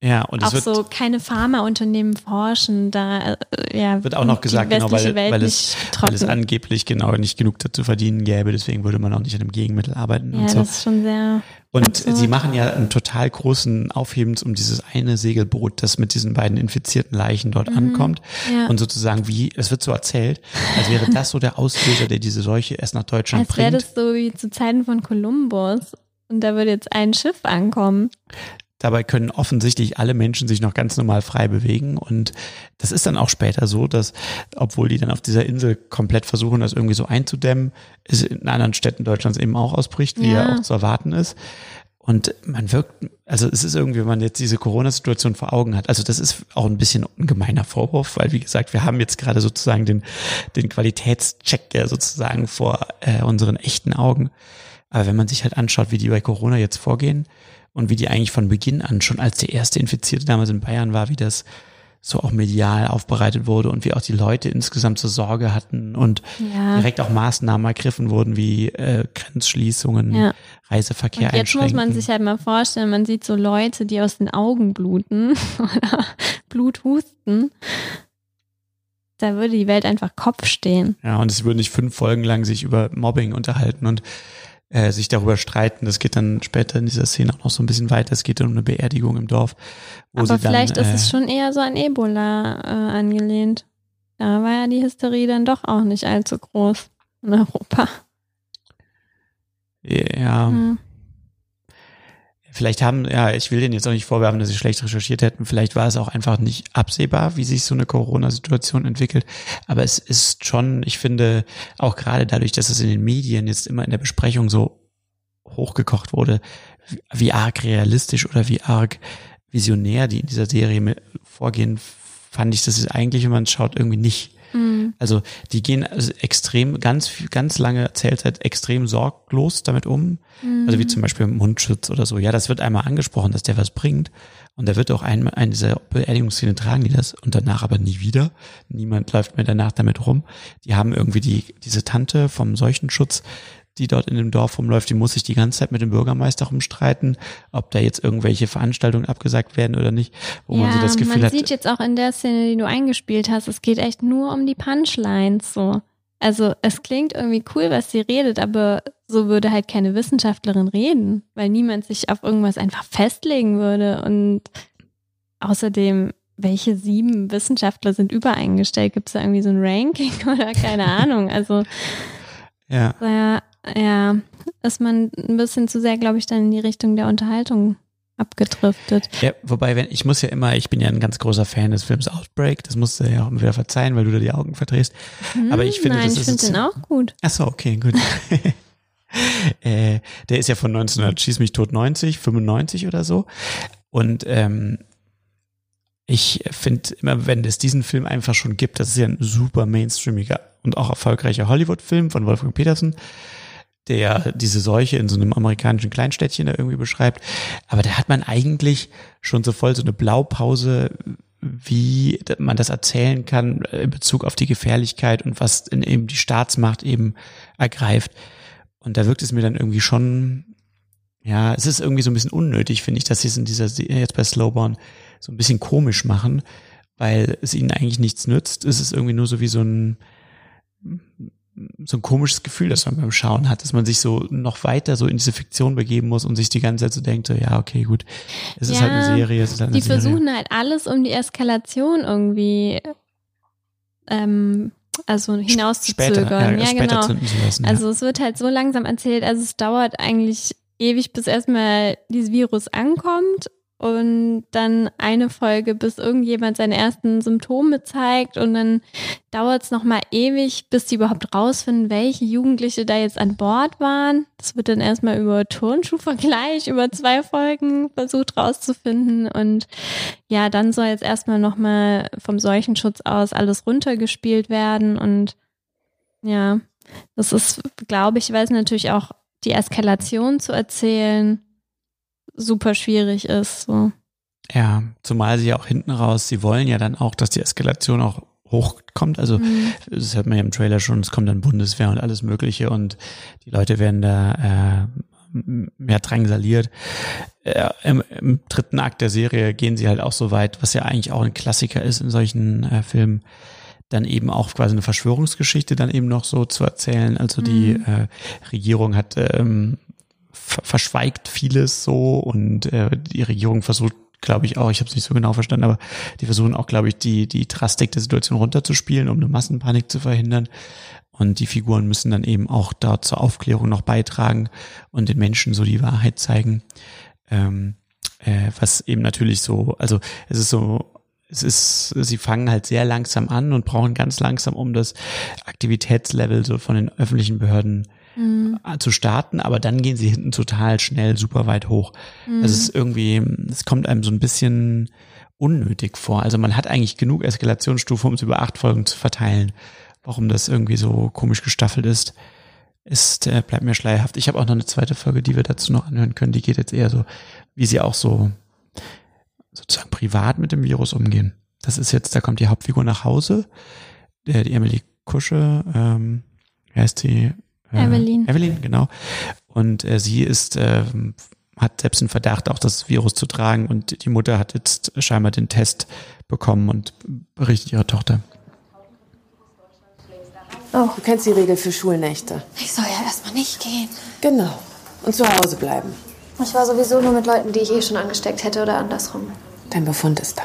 Ja, und auch so keine Pharmaunternehmen forschen, da äh, ja, wird auch noch gesagt, genau, weil, weil, es, weil es angeblich genau nicht genug dazu verdienen gäbe, deswegen würde man auch nicht an einem Gegenmittel arbeiten Ja, und so. das ist schon sehr. Und absurd. sie machen ja einen total großen Aufhebens um dieses eine Segelboot, das mit diesen beiden infizierten Leichen dort Mhm. ankommt. Ja. Und sozusagen wie, es wird so erzählt, als wäre das so der Auslöser, der diese Seuche erst nach Deutschland Als wäre bringt. das so wie zu Zeiten von Kolumbus und da würde jetzt ein Schiff ankommen. Dabei können offensichtlich alle Menschen sich noch ganz normal frei bewegen. Und das ist dann auch später so, dass, obwohl die dann auf dieser Insel komplett versuchen, das irgendwie so einzudämmen, es in anderen Städten Deutschlands eben auch ausbricht, wie ja Ja. auch zu erwarten ist. Und man wirkt, also es ist irgendwie, wenn man jetzt diese Corona-Situation vor Augen hat, also das ist auch ein bisschen ein gemeiner Vorwurf, weil wie gesagt, wir haben jetzt gerade sozusagen den, den Qualitätscheck ja sozusagen vor äh, unseren echten Augen. Aber wenn man sich halt anschaut, wie die bei Corona jetzt vorgehen und wie die eigentlich von Beginn an, schon als der erste Infizierte damals in Bayern war, wie das so auch medial aufbereitet wurde und wie auch die Leute insgesamt so Sorge hatten und Ja. direkt auch Maßnahmen ergriffen wurden, wie äh, Grenzschließungen, Ja. Reiseverkehr Und jetzt muss man sich halt mal vorstellen, man sieht so Leute, die aus den Augen bluten oder Blut husten. Da würde die Welt einfach Kopf stehen. Ja, und es würden nicht fünf Folgen lang sich über Mobbing unterhalten und äh, sich darüber streiten. Das geht dann später in dieser Szene auch noch so ein bisschen weiter. Es geht dann um eine Beerdigung im Dorf, wo Aber sie dann, vielleicht ist äh, es schon eher so an Ebola äh, angelehnt. Da war ja die Hysterie dann doch auch nicht allzu groß in Europa. Ja, Hm. Vielleicht haben, ja, ich will denen jetzt auch nicht vorwerfen, dass sie schlecht recherchiert hätten. Vielleicht war es auch einfach nicht absehbar, wie sich so eine Corona-Situation entwickelt. Aber es ist schon, ich finde, auch gerade dadurch, dass es in den Medien jetzt immer in der Besprechung so hochgekocht wurde, wie- arg realistisch oder wie arg visionär die in dieser Serie vorgehen, fand ich, das ist eigentlich, wenn man es schaut, irgendwie nicht. Mhm. Also die gehen also extrem, ganz, ganz lange Erzählzeit extrem sorglos damit um. Also wie Mhm. zum Beispiel Mundschutz oder so. Ja, das wird einmal angesprochen, dass der was bringt. Und da wird auch einmal in dieser Beerdigungsszene tragen die das und danach aber nie wieder. Niemand läuft mehr danach damit rum. Die haben irgendwie die, diese Tante vom Seuchenschutz, die dort in dem Dorf rumläuft, die muss sich die ganze Zeit mit dem Bürgermeister rumstreiten, ob da jetzt irgendwelche Veranstaltungen abgesagt werden oder nicht, wo man so das Gefühl man hat, sieht jetzt auch in der Szene, die du eingespielt hast, es geht echt nur um die Punchlines so. Also es klingt irgendwie cool, was sie redet, aber so würde halt keine Wissenschaftlerin reden, weil niemand sich auf irgendwas einfach festlegen würde. Und außerdem, welche sieben Wissenschaftler sind übereingestellt? Gibt es da irgendwie so ein Ranking oder keine Ahnung? Also ja. ja, ja, ist man ein bisschen zu sehr, glaube ich, dann in die Richtung der Unterhaltung abgedriftet. Ja, wobei, wenn, ich muss ja immer, ich bin ja ein ganz großer Fan des Films Outbreak, das musst du ja auch immer wieder verzeihen, weil du da die Augen verdrehst. Aber ich finde, Hm, Nein, das ich finde den auch gut. Ach so, okay, gut. äh, der ist ja von 1900, schieß mich tot 90, 95 oder so. Und ähm, ich finde immer, wenn es diesen Film einfach schon gibt, das ist ja ein super mainstreamiger und auch erfolgreicher Hollywood-Film von Wolfgang Petersen, der diese Seuche in so einem amerikanischen Kleinstädtchen da irgendwie beschreibt. Aber da hat man eigentlich schon so voll so eine Blaupause, wie man das erzählen kann äh, in Bezug auf die Gefährlichkeit und was in eben die Staatsmacht eben ergreift. Und da wirkt es mir dann irgendwie schon, ja, es ist irgendwie so ein bisschen unnötig, finde ich, dass sie es in dieser, Se- jetzt bei Slowborn so ein bisschen komisch machen, weil es ihnen eigentlich nichts nützt. Es ist irgendwie nur so wie so ein, so ein komisches Gefühl, das man beim Schauen hat, dass man sich so noch weiter so in diese Fiktion begeben muss und sich die ganze Zeit so denkt, so, ja, okay, gut, es ist halt eine Serie, es ist halt eine die Serie. versuchen halt alles, um die Eskalation irgendwie ähm, also hinauszuzögern. Ja, ja, genau. lassen, ja. Also es wird halt so langsam erzählt, also es dauert eigentlich ewig, bis erstmal dieses Virus ankommt und dann eine Folge, bis irgendjemand seine ersten Symptome zeigt. Und dann dauert es nochmal ewig, bis die überhaupt rausfinden, welche Jugendliche da jetzt an Bord waren. Das wird dann erstmal über Turnschuhvergleich über zwei Folgen versucht rauszufinden. Und ja, dann soll jetzt erstmal nochmal vom Seuchenschutz aus alles runtergespielt werden. Und ja, Das ist, glaube ich, weil es natürlich auch die Eskalation zu erzählen super schwierig ist. So. Ja, zumal sie ja auch hinten raus, sie wollen ja dann auch, dass die Eskalation auch hochkommt. Also mhm. das hört man ja im Trailer schon, es kommt dann Bundeswehr und alles Mögliche und die Leute werden da äh, mehr drangsaliert. Äh, im, im, dritten Akt der Serie gehen sie halt auch so weit, was ja eigentlich auch ein Klassiker ist in solchen äh, Filmen, dann eben auch quasi eine Verschwörungsgeschichte dann eben noch so zu erzählen. Also die mhm. äh, Regierung hat ähm, verschweigt vieles so und äh, die Regierung versucht glaube ich auch, ich habe es nicht so genau verstanden, aber die versuchen auch, glaube ich, die, die Drastik der Situation runterzuspielen, um eine Massenpanik zu verhindern. Und die Figuren müssen dann eben auch da zur Aufklärung noch beitragen und den Menschen so die Wahrheit zeigen. Ähm, äh, was eben natürlich so, also es ist so, es ist, sie fangen halt sehr langsam an und brauchen ganz langsam, um das Aktivitätslevel so von den öffentlichen Behörden mhm. zu starten, aber dann gehen sie hinten total schnell super weit hoch. Mhm. Also es ist irgendwie, es kommt einem so ein bisschen unnötig vor. Also man hat eigentlich genug Eskalationsstufen, um es über acht Folgen zu verteilen. Warum das irgendwie so komisch gestaffelt ist, ist äh, bleibt mir schleierhaft. Ich habe auch noch eine zweite Folge, die wir dazu noch anhören können. Die geht jetzt eher so, wie sie auch so sozusagen privat mit dem Virus umgehen. Das ist jetzt, da kommt die Hauptfigur nach Hause, der, die Emily Kusche, ähm, heißt die? Äh, Evelyn. Evelyn, genau. Und äh, sie ist, äh, hat selbst einen Verdacht, auch das Virus zu tragen. Und die Mutter hat jetzt scheinbar den Test bekommen und berichtet ihrer Tochter. Oh, du kennst die Regel für Schulnächte. Ich soll ja erstmal nicht gehen. Genau. Und zu Hause bleiben. Ich war sowieso nur mit Leuten, die ich eh schon angesteckt hätte oder andersrum. Dein Befund ist da.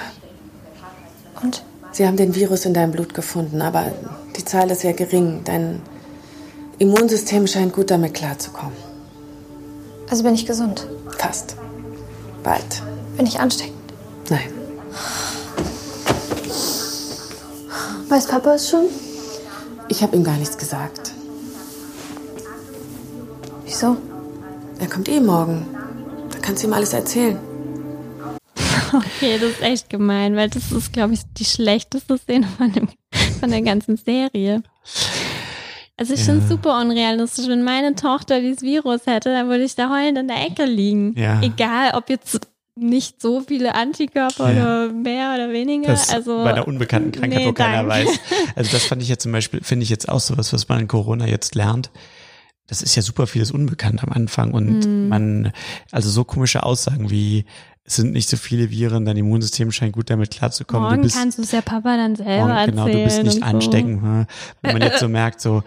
Und? Sie haben den Virus in deinem Blut gefunden, aber die Zahl ist ja gering. Dein Immunsystem scheint gut damit klarzukommen. Also bin ich gesund? Fast. Bald. Bin ich ansteckend? Nein. Weiß Papa es schon? Ich habe ihm gar nichts gesagt. Wieso? Er kommt eh morgen. Da kannst du ihm alles erzählen. Okay, das ist echt gemein, weil das ist, glaube ich, die schlechteste Szene von, dem, von der ganzen Serie. Also ich ja. finde es super unrealistisch. Wenn meine Tochter dieses Virus hätte, dann würde ich da heulend in der Ecke liegen. Ja. Egal, ob jetzt nicht so viele Antikörper ja. oder mehr oder weniger. Das also bei einer unbekannten Krankheit, nee, wo keiner weiß. Also das fand ich jetzt zum Beispiel, finde ich jetzt auch sowas, was man in Corona jetzt lernt. Das ist ja super vieles unbekannt am Anfang und mm. man, also so komische Aussagen wie, es sind nicht so viele Viren, dein Immunsystem scheint gut damit klarzukommen. Morgen du bist, kannst du es ja Papa dann selber morgen, Genau, du bist nicht so. ansteckend. So. Wenn man jetzt so merkt, so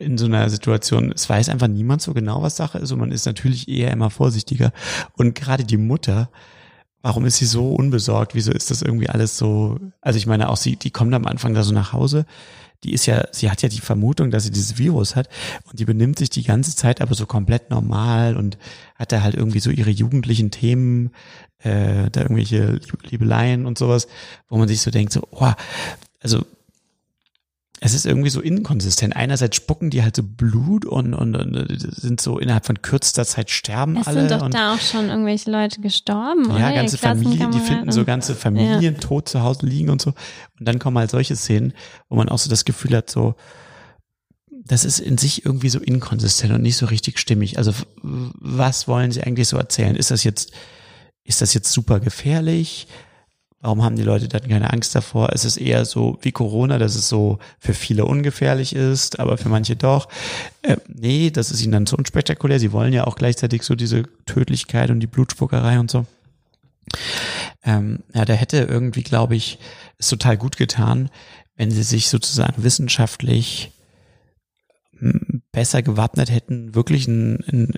in so einer Situation, es weiß einfach niemand so genau, was Sache ist und man ist natürlich eher immer vorsichtiger. Und gerade die Mutter, warum ist sie so unbesorgt? Wieso ist das irgendwie alles so? Also ich meine, auch sie, die kommt am Anfang da so nach Hause die ist ja, sie hat ja die Vermutung, dass sie dieses Virus hat und die benimmt sich die ganze Zeit aber so komplett normal und hat da halt irgendwie so ihre jugendlichen Themen, äh, da irgendwelche Liebeleien und sowas, wo man sich so denkt, so, oh, also es ist irgendwie so inkonsistent. Einerseits spucken die halt so Blut und, und, und sind so innerhalb von kürzester Zeit sterben es alle. Es sind doch da auch schon irgendwelche Leute gestorben, Ja, oder? ganze Familien, die finden so ganze Familien ja. tot zu Hause liegen und so. Und dann kommen halt solche Szenen, wo man auch so das Gefühl hat, so, das ist in sich irgendwie so inkonsistent und nicht so richtig stimmig. Also was wollen sie eigentlich so erzählen? Ist das jetzt, ist das jetzt super gefährlich? Warum haben die Leute dann keine Angst davor? Es ist eher so wie Corona, dass es so für viele ungefährlich ist, aber für manche doch. Äh, nee, das ist ihnen dann zu unspektakulär. Sie wollen ja auch gleichzeitig so diese Tödlichkeit und die Blutspuckerei und so. Ähm, ja, da hätte irgendwie, glaube ich, es total gut getan, wenn sie sich sozusagen wissenschaftlich hm, besser gewappnet hätten, wirklich einen, einen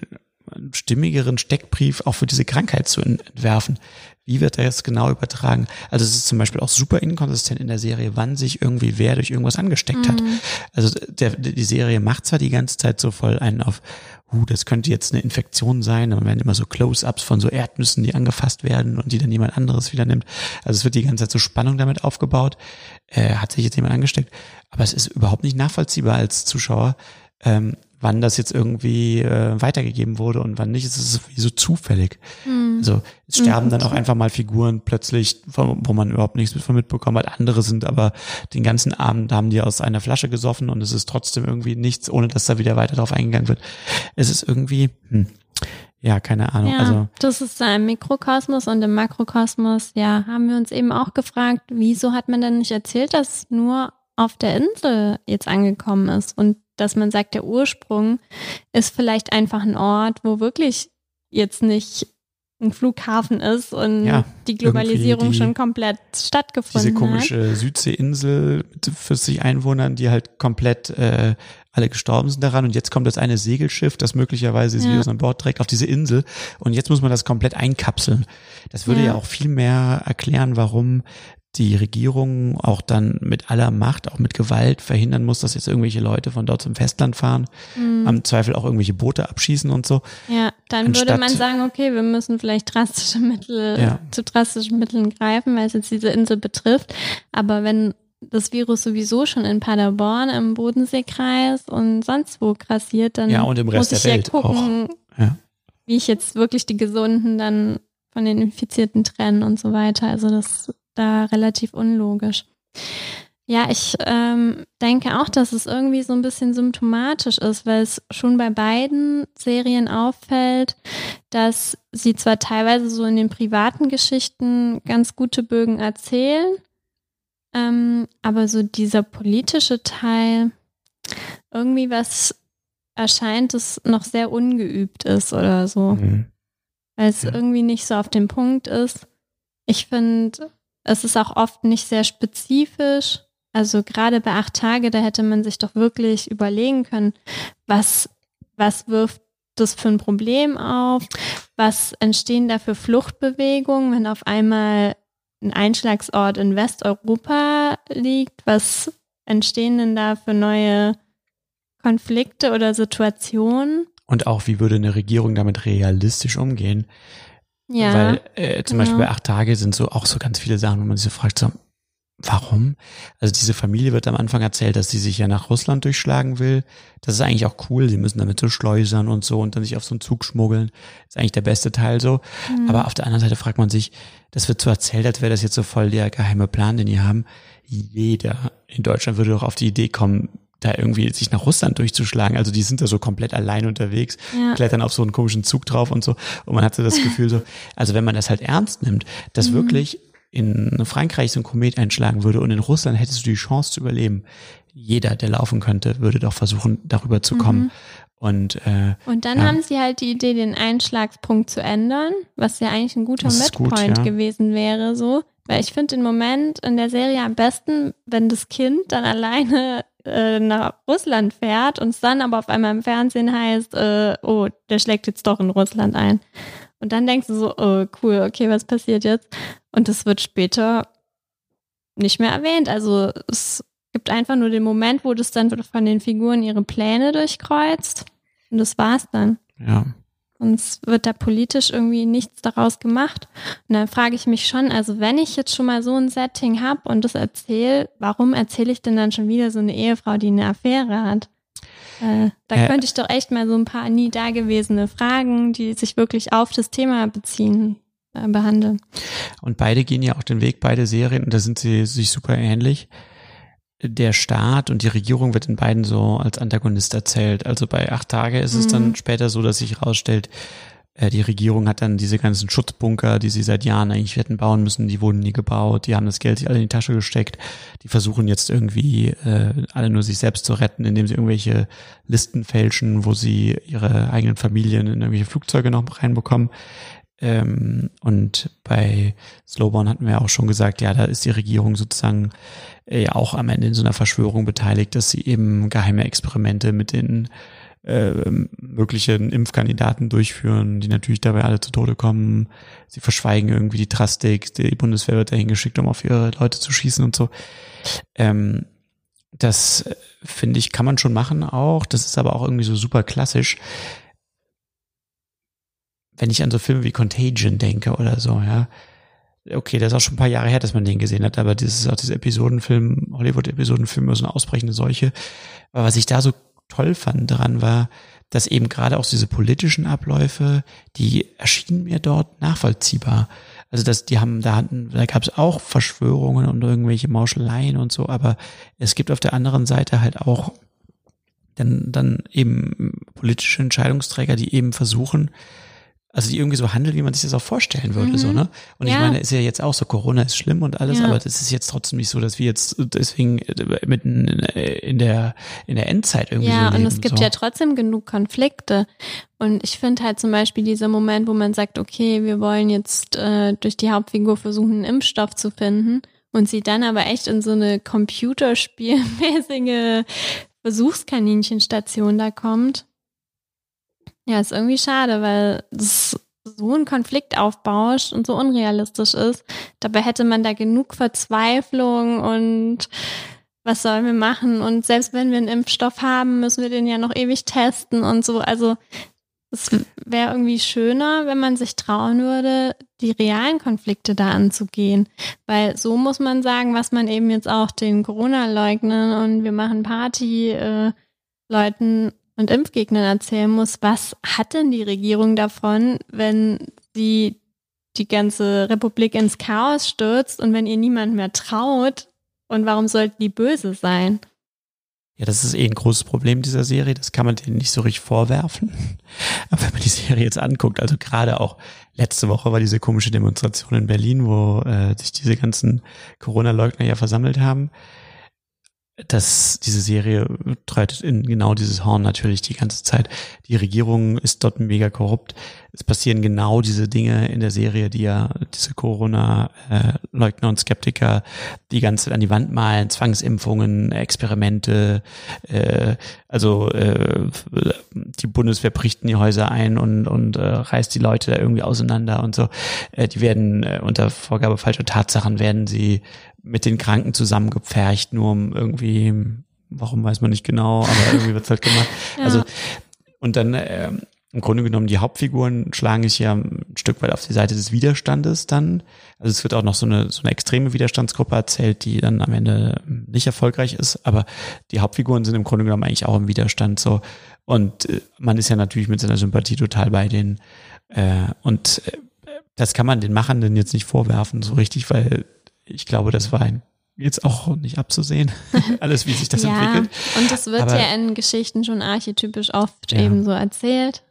stimmigeren Steckbrief auch für diese Krankheit zu entwerfen. Wie wird das genau übertragen? Also es ist zum Beispiel auch super inkonsistent in der Serie, wann sich irgendwie wer durch irgendwas angesteckt mhm. hat. Also der, die Serie macht zwar die ganze Zeit so voll einen auf, uh, das könnte jetzt eine Infektion sein, dann werden immer so Close-ups von so Erdnüssen, die angefasst werden und die dann jemand anderes wieder nimmt. Also es wird die ganze Zeit so Spannung damit aufgebaut. Äh, hat sich jetzt jemand angesteckt? Aber es ist überhaupt nicht nachvollziehbar als Zuschauer, ähm, wann das jetzt irgendwie äh, weitergegeben wurde und wann nicht. Es ist so zufällig. Mhm. Also es sterben Mhm. dann auch einfach mal Figuren plötzlich, wo wo man überhaupt nichts von mitbekommen hat. Andere sind aber den ganzen Abend haben die aus einer Flasche gesoffen und es ist trotzdem irgendwie nichts, ohne dass da wieder weiter drauf eingegangen wird. Es ist irgendwie, hm, ja, keine Ahnung. Ja, Also das ist ein Mikrokosmos und im Makrokosmos, ja, haben wir uns eben auch gefragt, wieso hat man denn nicht erzählt, dass nur auf der Insel jetzt angekommen ist und dass man sagt, der Ursprung ist vielleicht einfach ein Ort, wo wirklich jetzt nicht ein Flughafen ist und Ja, die Globalisierung die- schon komplett stattgefunden diese hat. komische Südseeinsel mit 40 Einwohnern, die halt komplett äh, alle gestorben sind daran und jetzt kommt das eine Segelschiff, das möglicherweise dieses Ja. Virus an Bord trägt, auf diese Insel und jetzt muss man das komplett einkapseln. Das würde ja, Ja. auch viel mehr erklären, warum die Regierung auch dann mit aller Macht, auch mit Gewalt verhindern muss, dass jetzt irgendwelche Leute von dort zum Festland fahren, Mhm. am Zweifel auch irgendwelche Boote abschießen und so. Ja, dann würde Anstatt- man sagen, okay, wir müssen vielleicht drastische Mittel, Ja. zu drastischen Mitteln greifen, weil es jetzt diese Insel betrifft. Aber wenn das Virus sowieso schon in Paderborn, im Bodenseekreis und sonst wo grassiert, dann Ja, und im Rest muss ich der ja Welt gucken, auch. Ja. wie ich jetzt wirklich die Gesunden dann von den Infizierten trenne und so weiter. Also das da relativ unlogisch. Ja, ich ähm, denke auch, dass es irgendwie so ein bisschen symptomatisch ist, weil es schon bei beiden Serien auffällt, dass sie zwar teilweise so in den privaten Geschichten ganz gute Bögen erzählen, ähm, aber so dieser politische Teil, irgendwie was erscheint, es noch sehr ungeübt ist oder so Mhm. weil es irgendwie nicht so auf den Punkt ist. Ich finde, es ist auch oft nicht sehr spezifisch. Also gerade bei acht Tage, da hätte man sich doch wirklich überlegen können, was, was wirft das für ein Problem auf? Was entstehen da für Fluchtbewegungen, wenn auf einmal ein Einschlagsort in Westeuropa liegt? Was entstehen denn da für neue Konflikte oder Situationen? Und auch, wie würde eine Regierung damit realistisch umgehen? Ja, Weil äh, zum genau. Beispiel bei acht Tage sind so auch so ganz viele Sachen, wo man sich so fragt, so, warum? Also diese Familie wird am Anfang erzählt, dass sie sich ja nach Russland durchschlagen will. Das ist eigentlich auch cool. Sie müssen damit so schleusern und so und dann sich auf so einen Zug schmuggeln. Das ist eigentlich der beste Teil so. Mhm. Aber auf der anderen Seite fragt man sich, das wird so erzählt, als wäre das jetzt so voll der geheime Plan, den die haben. Jeder in Deutschland würde doch auf die Idee kommen, da irgendwie sich nach Russland durchzuschlagen. Also die sind da so komplett allein unterwegs, Ja. klettern auf so einen komischen Zug drauf und so. Und man hatte das Gefühl so, also wenn man das halt ernst nimmt, dass Mhm. wirklich in Frankreich so ein Komet einschlagen würde und in Russland hättest du die Chance zu überleben. Jeder, der laufen könnte, würde doch versuchen, darüber zu kommen. Mhm. Und, äh, Und dann ja. haben sie halt die Idee, den Einschlagspunkt zu ändern, was ja eigentlich ein guter ist gut, Midpoint ja. gewesen wäre, so. Weil ich finde den Moment in der Serie am besten, wenn das Kind dann alleine äh, nach Russland fährt und es dann aber auf einmal im Fernsehen heißt, äh, oh, der schlägt jetzt doch in Russland ein. Und dann denkst du so, oh, cool, okay, was passiert jetzt? Und das wird später nicht mehr erwähnt. Also es gibt einfach nur den Moment, wo das dann von den Figuren ihre Pläne durchkreuzt. Und das war's dann. ja. Und es wird da politisch irgendwie nichts daraus gemacht. Und dann frage ich mich schon, also wenn ich jetzt schon mal so ein Setting habe und das erzähle, warum erzähle ich denn dann schon wieder so eine Ehefrau, die eine Affäre hat? Äh, da Äh. könnte ich doch echt mal so ein paar nie dagewesene Fragen, die sich wirklich auf das Thema beziehen, äh, behandeln. Und beide gehen ja auch den Weg, beide Serien, und da sind sie sich super ähnlich. Der Staat und die Regierung wird in beiden so als Antagonist erzählt. Also bei acht Tage ist es Mhm. dann später so, dass sich herausstellt, äh, die Regierung hat dann diese ganzen Schutzbunker, die sie seit Jahren eigentlich hätten bauen müssen, die wurden nie gebaut, die haben das Geld sich alle in die Tasche gesteckt, die versuchen jetzt irgendwie äh, alle nur sich selbst zu retten, indem sie irgendwelche Listen fälschen, wo sie ihre eigenen Familien in irgendwelche Flugzeuge noch reinbekommen. Ähm, und bei Slowborn hatten wir auch schon gesagt, ja, da ist die Regierung sozusagen ja auch am Ende in so einer Verschwörung beteiligt, dass sie eben geheime Experimente mit den äh, möglichen Impfkandidaten durchführen, die natürlich dabei alle zu Tode kommen. Sie verschweigen irgendwie die Drastik, die Bundeswehr wird dahin geschickt, um auf ihre Leute zu schießen und so. Ähm, das äh, finde ich, kann man schon machen auch. Das ist aber auch irgendwie so super klassisch wenn ich an so Filme wie Contagion denke oder so, ja. Okay, das ist auch schon ein paar Jahre her, dass man den gesehen hat, aber ist auch dieser Episodenfilm, Hollywood-Episodenfilm so eine ausbrechende Seuche. Aber was ich da so toll fand daran war, dass eben gerade auch diese politischen Abläufe, die erschienen mir dort nachvollziehbar. Also dass die haben, da hatten, da gab es auch Verschwörungen und irgendwelche Mauscheleien und so, aber es gibt auf der anderen Seite halt auch dann, dann eben politische Entscheidungsträger, die eben versuchen, also die irgendwie so handeln, wie man sich das auch vorstellen würde, mhm. so, ne? Und ja. ich meine, ist ja jetzt auch so, Corona ist schlimm und alles, ja. aber das ist jetzt trotzdem nicht so, dass wir jetzt deswegen mitten in der, in der Endzeit irgendwie ja, so leben. und es gibt so. ja trotzdem genug Konflikte. Und ich finde halt zum Beispiel dieser Moment, wo man sagt, okay, wir wollen jetzt äh, durch die Hauptfigur versuchen, einen Impfstoff zu finden und sie dann aber echt in so eine computerspielmäßige Versuchskaninchenstation da kommt ja, ist irgendwie schade, weil es so ein Konflikt aufbauscht und so unrealistisch ist. Dabei hätte man da genug Verzweiflung und was sollen wir machen? Und selbst wenn wir einen Impfstoff haben, müssen wir den ja noch ewig testen und so. Also es wäre irgendwie schöner, wenn man sich trauen würde, die realen Konflikte da anzugehen. Weil so muss man sagen, was man eben jetzt auch den Corona-Leugnern und wir machen Party äh, und Impfgegnern erzählen muss, was hat denn die Regierung davon, wenn sie die ganze Republik ins Chaos stürzt und wenn ihr niemand mehr traut und warum sollten die böse sein? Ja, das ist eh ein großes Problem dieser Serie. Das kann man denen nicht so richtig vorwerfen. Aber wenn man die Serie jetzt anguckt, also gerade auch letzte Woche war diese komische Demonstration in Berlin, wo äh, sich diese ganzen Corona-Leugner ja versammelt haben dass diese Serie treitet in genau dieses Horn natürlich die ganze Zeit. Die Regierung ist dort mega korrupt. Es passieren genau diese Dinge in der Serie, die ja diese Corona-Leugner und Skeptiker die ganze Zeit an die Wand malen, Zwangsimpfungen, Experimente, äh, also äh, die Bundeswehr bricht in die Häuser ein und, und äh, reißt die Leute da irgendwie auseinander und so. Äh, die werden äh, unter Vorgabe falscher Tatsachen werden sie mit den Kranken zusammengepfercht, nur um irgendwie, warum weiß man nicht genau, aber irgendwie wird's halt gemacht. ja. Also und dann äh, im Grunde genommen die Hauptfiguren schlagen sich ja ein Stück weit auf die Seite des Widerstandes dann. Also es wird auch noch so eine so eine extreme Widerstandsgruppe erzählt, die dann am Ende nicht erfolgreich ist, aber die Hauptfiguren sind im Grunde genommen eigentlich auch im Widerstand so und äh, man ist ja natürlich mit seiner Sympathie total bei denen äh, und äh, das kann man den Machenden jetzt nicht vorwerfen so richtig, weil ich glaube, das war ein jetzt auch nicht abzusehen, alles wie sich das ja, entwickelt. Und das wird Aber, ja in Geschichten schon archetypisch oft ja. eben so erzählt.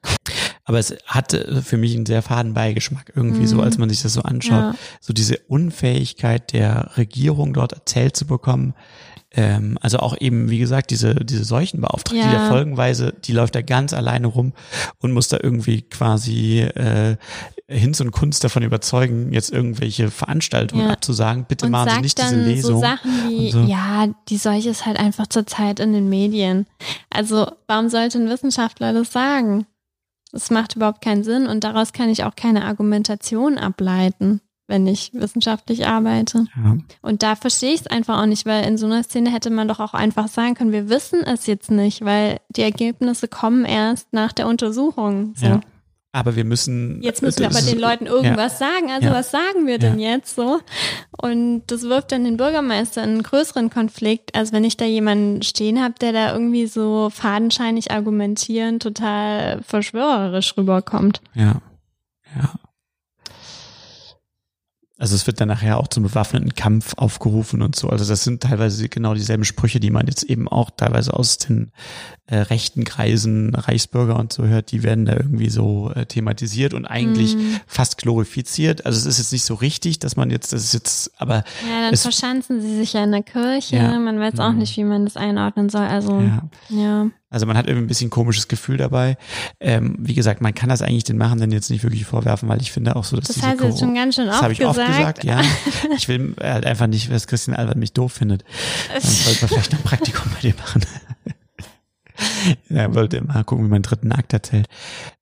Aber es hatte für mich einen sehr faden Beigeschmack irgendwie mhm. so, als man sich das so anschaut. Ja. So diese Unfähigkeit der Regierung dort erzählt zu bekommen, ähm, also auch eben, wie gesagt, diese, diese Seuchenbeauftragte, ja. die da folgenweise, die läuft da ganz alleine rum und muss da irgendwie quasi äh, Hinz und Kunst davon überzeugen, jetzt irgendwelche Veranstaltungen ja. abzusagen. Bitte und machen Sie nicht diese Lesung. So Sachen wie, so. ja, die Seuche ist halt einfach zurzeit in den Medien. Also warum sollte ein Wissenschaftler das sagen? Das macht überhaupt keinen Sinn und daraus kann ich auch keine Argumentation ableiten wenn ich wissenschaftlich arbeite. Ja. Und da verstehe ich es einfach auch nicht, weil in so einer Szene hätte man doch auch einfach sagen können, wir wissen es jetzt nicht, weil die Ergebnisse kommen erst nach der Untersuchung. So. Ja. Aber wir müssen. Jetzt müssen wir aber den Leuten irgendwas ja. sagen. Also was sagen wir denn jetzt so? Und das wirft dann den Bürgermeister in einen größeren Konflikt, als wenn ich da jemanden stehen habe, der da irgendwie so fadenscheinig argumentieren, total verschwörerisch rüberkommt. Ja. Ja. Also es wird dann nachher auch zum bewaffneten Kampf aufgerufen und so. Also das sind teilweise genau dieselben Sprüche, die man jetzt eben auch teilweise aus den äh, rechten Kreisen, Reichsbürger und so hört, die werden da irgendwie so äh, thematisiert und eigentlich mm. fast glorifiziert. Also es ist jetzt nicht so richtig, dass man jetzt, das ist jetzt, aber. Ja, dann es, verschanzen sie sich ja in der Kirche. Ja, man weiß auch mhm. nicht, wie man das einordnen soll. Also, ja. ja. Also man hat irgendwie ein bisschen komisches Gefühl dabei. Ähm, wie gesagt, man kann das eigentlich den Machenden jetzt nicht wirklich vorwerfen, weil ich finde auch so, dass das diese heißt jetzt schon ganz schön Das habe ich oft gesagt, ja. Ich will halt einfach nicht, dass Christian Albert mich doof findet. Dann sollte man vielleicht ein Praktikum bei dir machen. er wollte mal gucken, wie man dritten Akt erzählt.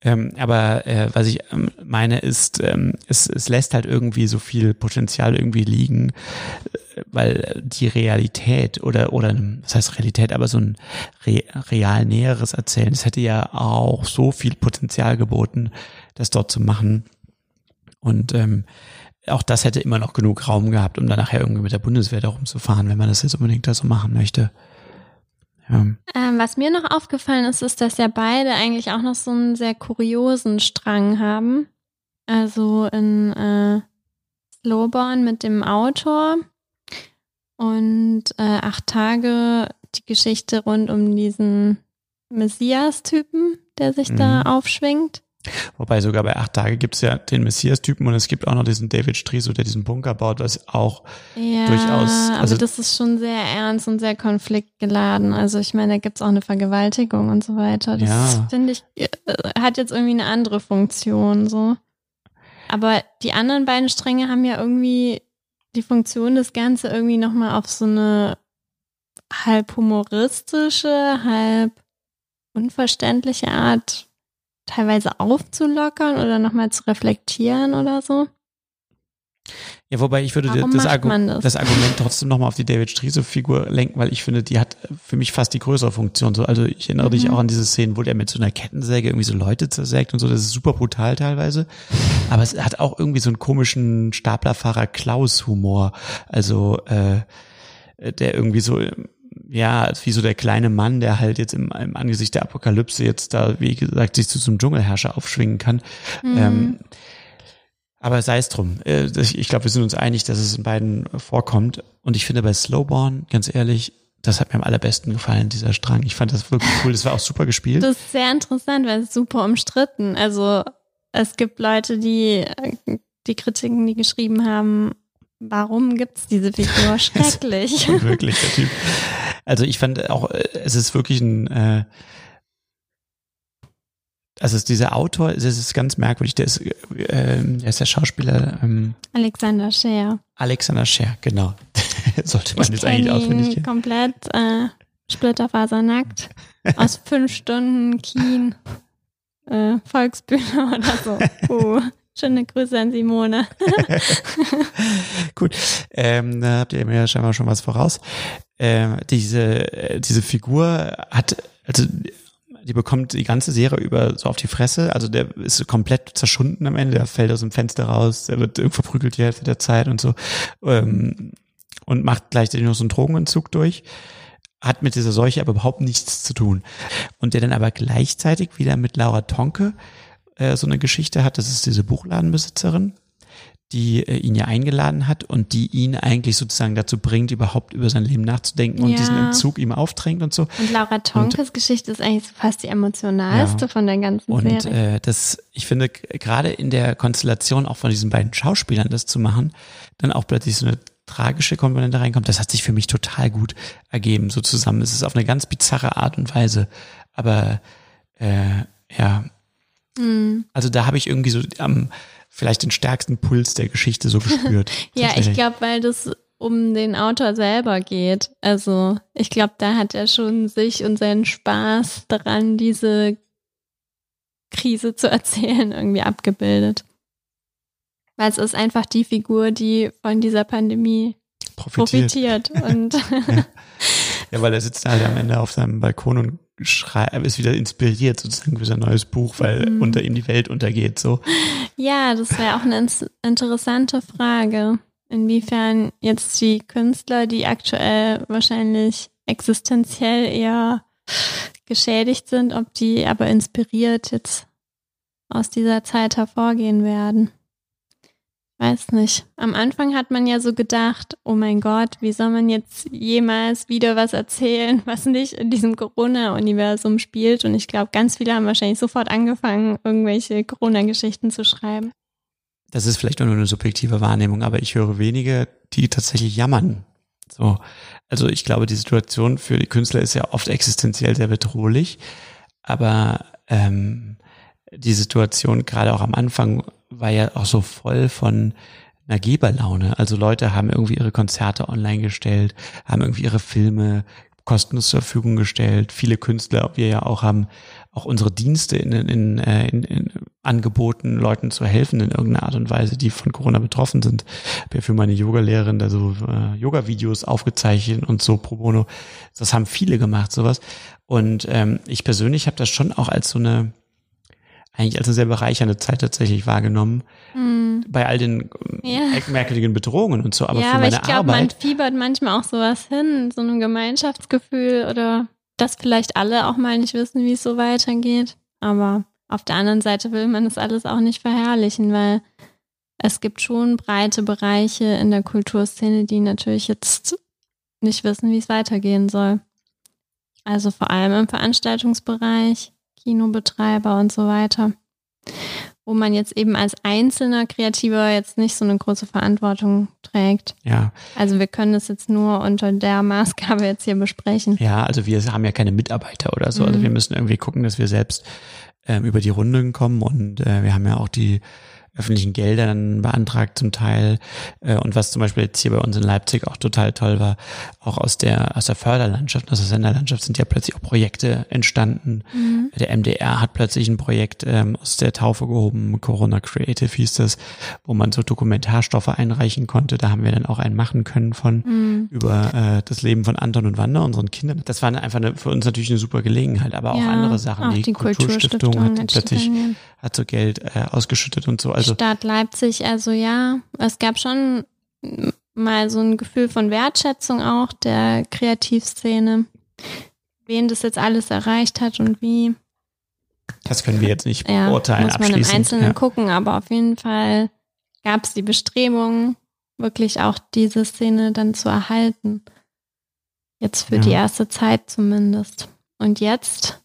Ähm, aber äh, was ich ähm, meine ist, ähm, es, es lässt halt irgendwie so viel Potenzial irgendwie liegen, äh, weil die Realität oder, oder, was heißt Realität, aber so ein re, real näheres Erzählen, es hätte ja auch so viel Potenzial geboten, das dort zu machen. Und ähm, auch das hätte immer noch genug Raum gehabt, um dann nachher irgendwie mit der Bundeswehr darum zu fahren, wenn man das jetzt unbedingt da so machen möchte. Ja. Ähm, was mir noch aufgefallen ist, ist, dass ja beide eigentlich auch noch so einen sehr kuriosen Strang haben. Also in äh, Slowborn mit dem Autor und äh, acht Tage die Geschichte rund um diesen Messias-Typen, der sich Mhm. da aufschwingt. Wobei sogar bei acht Tage gibt's ja den Messias-Typen und es gibt auch noch diesen David Striso, der diesen Bunker baut, was auch Ja, durchaus. Also aber das ist schon sehr ernst und sehr konfliktgeladen. Also ich meine, da gibt's auch eine Vergewaltigung und so weiter. Das Ja. finde ich, äh, hat jetzt irgendwie eine andere Funktion so. Aber die anderen beiden Stränge haben ja irgendwie die Funktion, das Ganze irgendwie nochmal auf so eine halb humoristische, halb unverständliche Art teilweise aufzulockern oder nochmal zu reflektieren oder so. Ja, wobei ich würde das, Argu das? das Argument trotzdem nochmal auf die David Striso-Figur lenken, weil ich finde, die hat für mich fast die größere Funktion. So, also ich erinnere dich Mhm. auch an diese Szenen, wo der mit so einer Kettensäge irgendwie so Leute zersägt und so. Das ist super brutal teilweise. Aber es hat auch irgendwie so einen komischen Staplerfahrer Klaus-Humor. Also äh, der irgendwie so ja, wie so der kleine Mann, der halt jetzt im, im Angesicht der Apokalypse jetzt da, wie gesagt, sich zu so einem Dschungelherrscher aufschwingen kann. Mhm. Ähm, aber sei es drum. Äh, Ich glaube, wir sind uns einig, dass es in beiden vorkommt. Und ich finde bei Slowborn, ganz ehrlich, das hat mir am allerbesten gefallen, dieser Strang. Ich fand das wirklich cool. Das war auch super gespielt. Das ist sehr interessant, weil es super umstritten. Also es gibt Leute, die äh, die Kritiken, die geschrieben haben, warum gibt's diese Figur? Schrecklich. wirklich, der Typ. Also ich fand auch, äh, es ist wirklich ein, äh, also dieser Autor, es ist ganz merkwürdig, der ist, äh, der ist der Schauspieler ähm, Alexander Scheer. Alexander Scher, genau. Sollte man Ich jetzt eigentlich auswendig kennen. komplett äh, splitterfasernackt aus fünf Stunden Kien äh, Volksbühne oder so. Uh, schöne Grüße an Simone. Gut, ähm, da habt ihr mir ja scheinbar schon was voraus. Ähm, diese, äh, diese Figur hat, also die bekommt die ganze Serie über so auf die Fresse. Also der ist komplett zerschunden am Ende, der fällt aus dem Fenster raus, der wird verprügelt die Hälfte der Zeit und so. Ähm, und macht gleichzeitig noch so einen Drogenentzug durch. Hat mit dieser Seuche aber überhaupt nichts zu tun. Und der dann aber gleichzeitig wieder mit Laura Tonke äh, so eine Geschichte hat, das ist diese Buchladenbesitzerin, die äh, ihn ja eingeladen hat und die ihn eigentlich sozusagen dazu bringt, überhaupt über sein Leben nachzudenken und Ja. diesen Entzug ihm aufdrängt und so. Und Laura Tonkes Geschichte ist eigentlich so fast die emotionalste Ja. von der ganzen Und Serie. äh, das, ich finde, gerade in der Konstellation auch von diesen beiden Schauspielern das zu machen, dann auch plötzlich so eine tragische Komponente reinkommt, das hat sich für mich total gut ergeben, so zusammen. Es ist auf eine ganz bizarre Art und Weise. Aber äh, ja, Hm. also da habe ich irgendwie so am vielleicht den stärksten Puls der Geschichte so gespürt. Ja, ich glaube, weil das um den Autor selber geht. Also ich glaube, da hat er schon sich und seinen Spaß daran, diese Krise zu erzählen, irgendwie abgebildet. Weil es ist einfach die Figur, die von dieser Pandemie Profitiert. profitiert. Und Ja, weil er sitzt halt am Ende auf seinem Balkon und schreit, ist wieder inspiriert sozusagen für sein neues Buch, weil Mhm. unter ihm die Welt untergeht. So. ja, das wäre auch eine interessante Frage, inwiefern jetzt die Künstler, die aktuell wahrscheinlich existenziell eher geschädigt sind, ob die aber inspiriert jetzt aus dieser Zeit hervorgehen werden. Weiß nicht. Am Anfang hat man ja so gedacht, oh mein Gott, wie soll man jetzt jemals wieder was erzählen, was nicht in diesem Corona-Universum spielt? Und ich glaube, ganz viele haben wahrscheinlich sofort angefangen, irgendwelche Corona-Geschichten zu schreiben. Das ist vielleicht nur eine subjektive Wahrnehmung, aber ich höre wenige, die tatsächlich jammern. So. Also ich glaube, die Situation für die Künstler ist ja oft existenziell sehr bedrohlich, aber ähm, die Situation gerade auch am Anfang war ja auch so voll von einer Geberlaune. Also Leute haben irgendwie ihre Konzerte online gestellt, haben irgendwie ihre Filme kostenlos zur Verfügung gestellt. Viele Künstler, wir ja auch haben auch unsere Dienste in, in, äh, in, in angeboten, Leuten zu helfen in irgendeiner Art und Weise, die von Corona betroffen sind. Ich habe ja für meine Yoga-Lehrerin da so äh, Yoga-Videos aufgezeichnet und so pro bono. Das haben viele gemacht, sowas. Und ähm, ich persönlich habe das schon auch als so eine eigentlich als eine sehr bereichernde Zeit tatsächlich wahrgenommen. Hm. Bei all den Ja. ja. merkwürdigen Bedrohungen und so. Aber ja, für aber meine ich glaube, man fiebert manchmal auch sowas hin, so ein Gemeinschaftsgefühl oder dass vielleicht alle auch mal nicht wissen, wie es so weitergeht. Aber auf der anderen Seite will man das alles auch nicht verherrlichen, weil es gibt schon breite Bereiche in der Kulturszene, die natürlich jetzt nicht wissen, wie es weitergehen soll. Also vor allem im Veranstaltungsbereich, Kinobetreiber und so weiter. Wo man jetzt eben als einzelner Kreativer jetzt nicht so eine große Verantwortung trägt. Ja. Also wir können das jetzt nur unter der Maßgabe jetzt hier besprechen. Ja, also wir haben ja keine Mitarbeiter oder so. Also Mhm. wir müssen irgendwie gucken, dass wir selbst ähm, über die Runden kommen und äh, wir haben ja auch die öffentlichen Gelder dann beantragt zum Teil äh, und was zum Beispiel jetzt hier bei uns in Leipzig auch total toll war, auch aus der aus der Förderlandschaft, aus der Senderlandschaft sind ja plötzlich auch Projekte entstanden. Mhm. Der MDR hat plötzlich ein Projekt ähm, aus der Taufe gehoben, Corona Creative hieß das, wo man so Dokumentarstoffe einreichen konnte. Da haben wir dann auch einen machen können von Mhm. über äh, das Leben von Anton und Wanda, unseren Kindern. Das war einfach eine, für uns natürlich eine super Gelegenheit, aber auch Ja, andere Sachen. auch die, die Kulturstiftung Kulturstiftung hat plötzlich hat so Geld äh, ausgeschüttet und so. Also Stadt Leipzig, also ja, es gab schon mal so ein Gefühl von Wertschätzung auch der Kreativszene, wen das jetzt alles erreicht hat und wie. das können wir jetzt nicht Ja, beurteilen muss man im. Einzelnen ja. gucken, aber auf jeden Fall gab es die Bestrebung, wirklich auch diese Szene dann zu erhalten. Jetzt für Ja. die erste Zeit zumindest. Und jetzt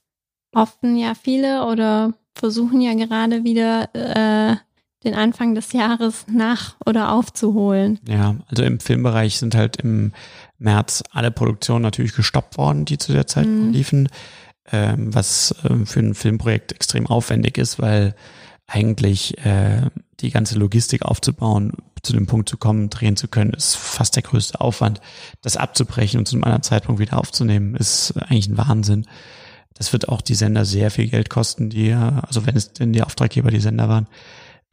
hoffen ja viele oder versuchen ja gerade wieder äh, den Anfang des Jahres nach oder aufzuholen. Ja, also im Filmbereich sind halt im März alle Produktionen natürlich gestoppt worden, die zu der Zeit Mhm. liefen, ähm, was ähm, für ein Filmprojekt extrem aufwendig ist, weil eigentlich äh, die ganze Logistik aufzubauen, zu dem Punkt zu kommen, drehen zu können, ist fast der größte Aufwand. Das abzubrechen und zu einem anderen Zeitpunkt wieder aufzunehmen, ist eigentlich ein Wahnsinn. Das wird auch die Sender sehr viel Geld kosten, die, ja- also wenn es denn die Auftraggeber die Sender waren,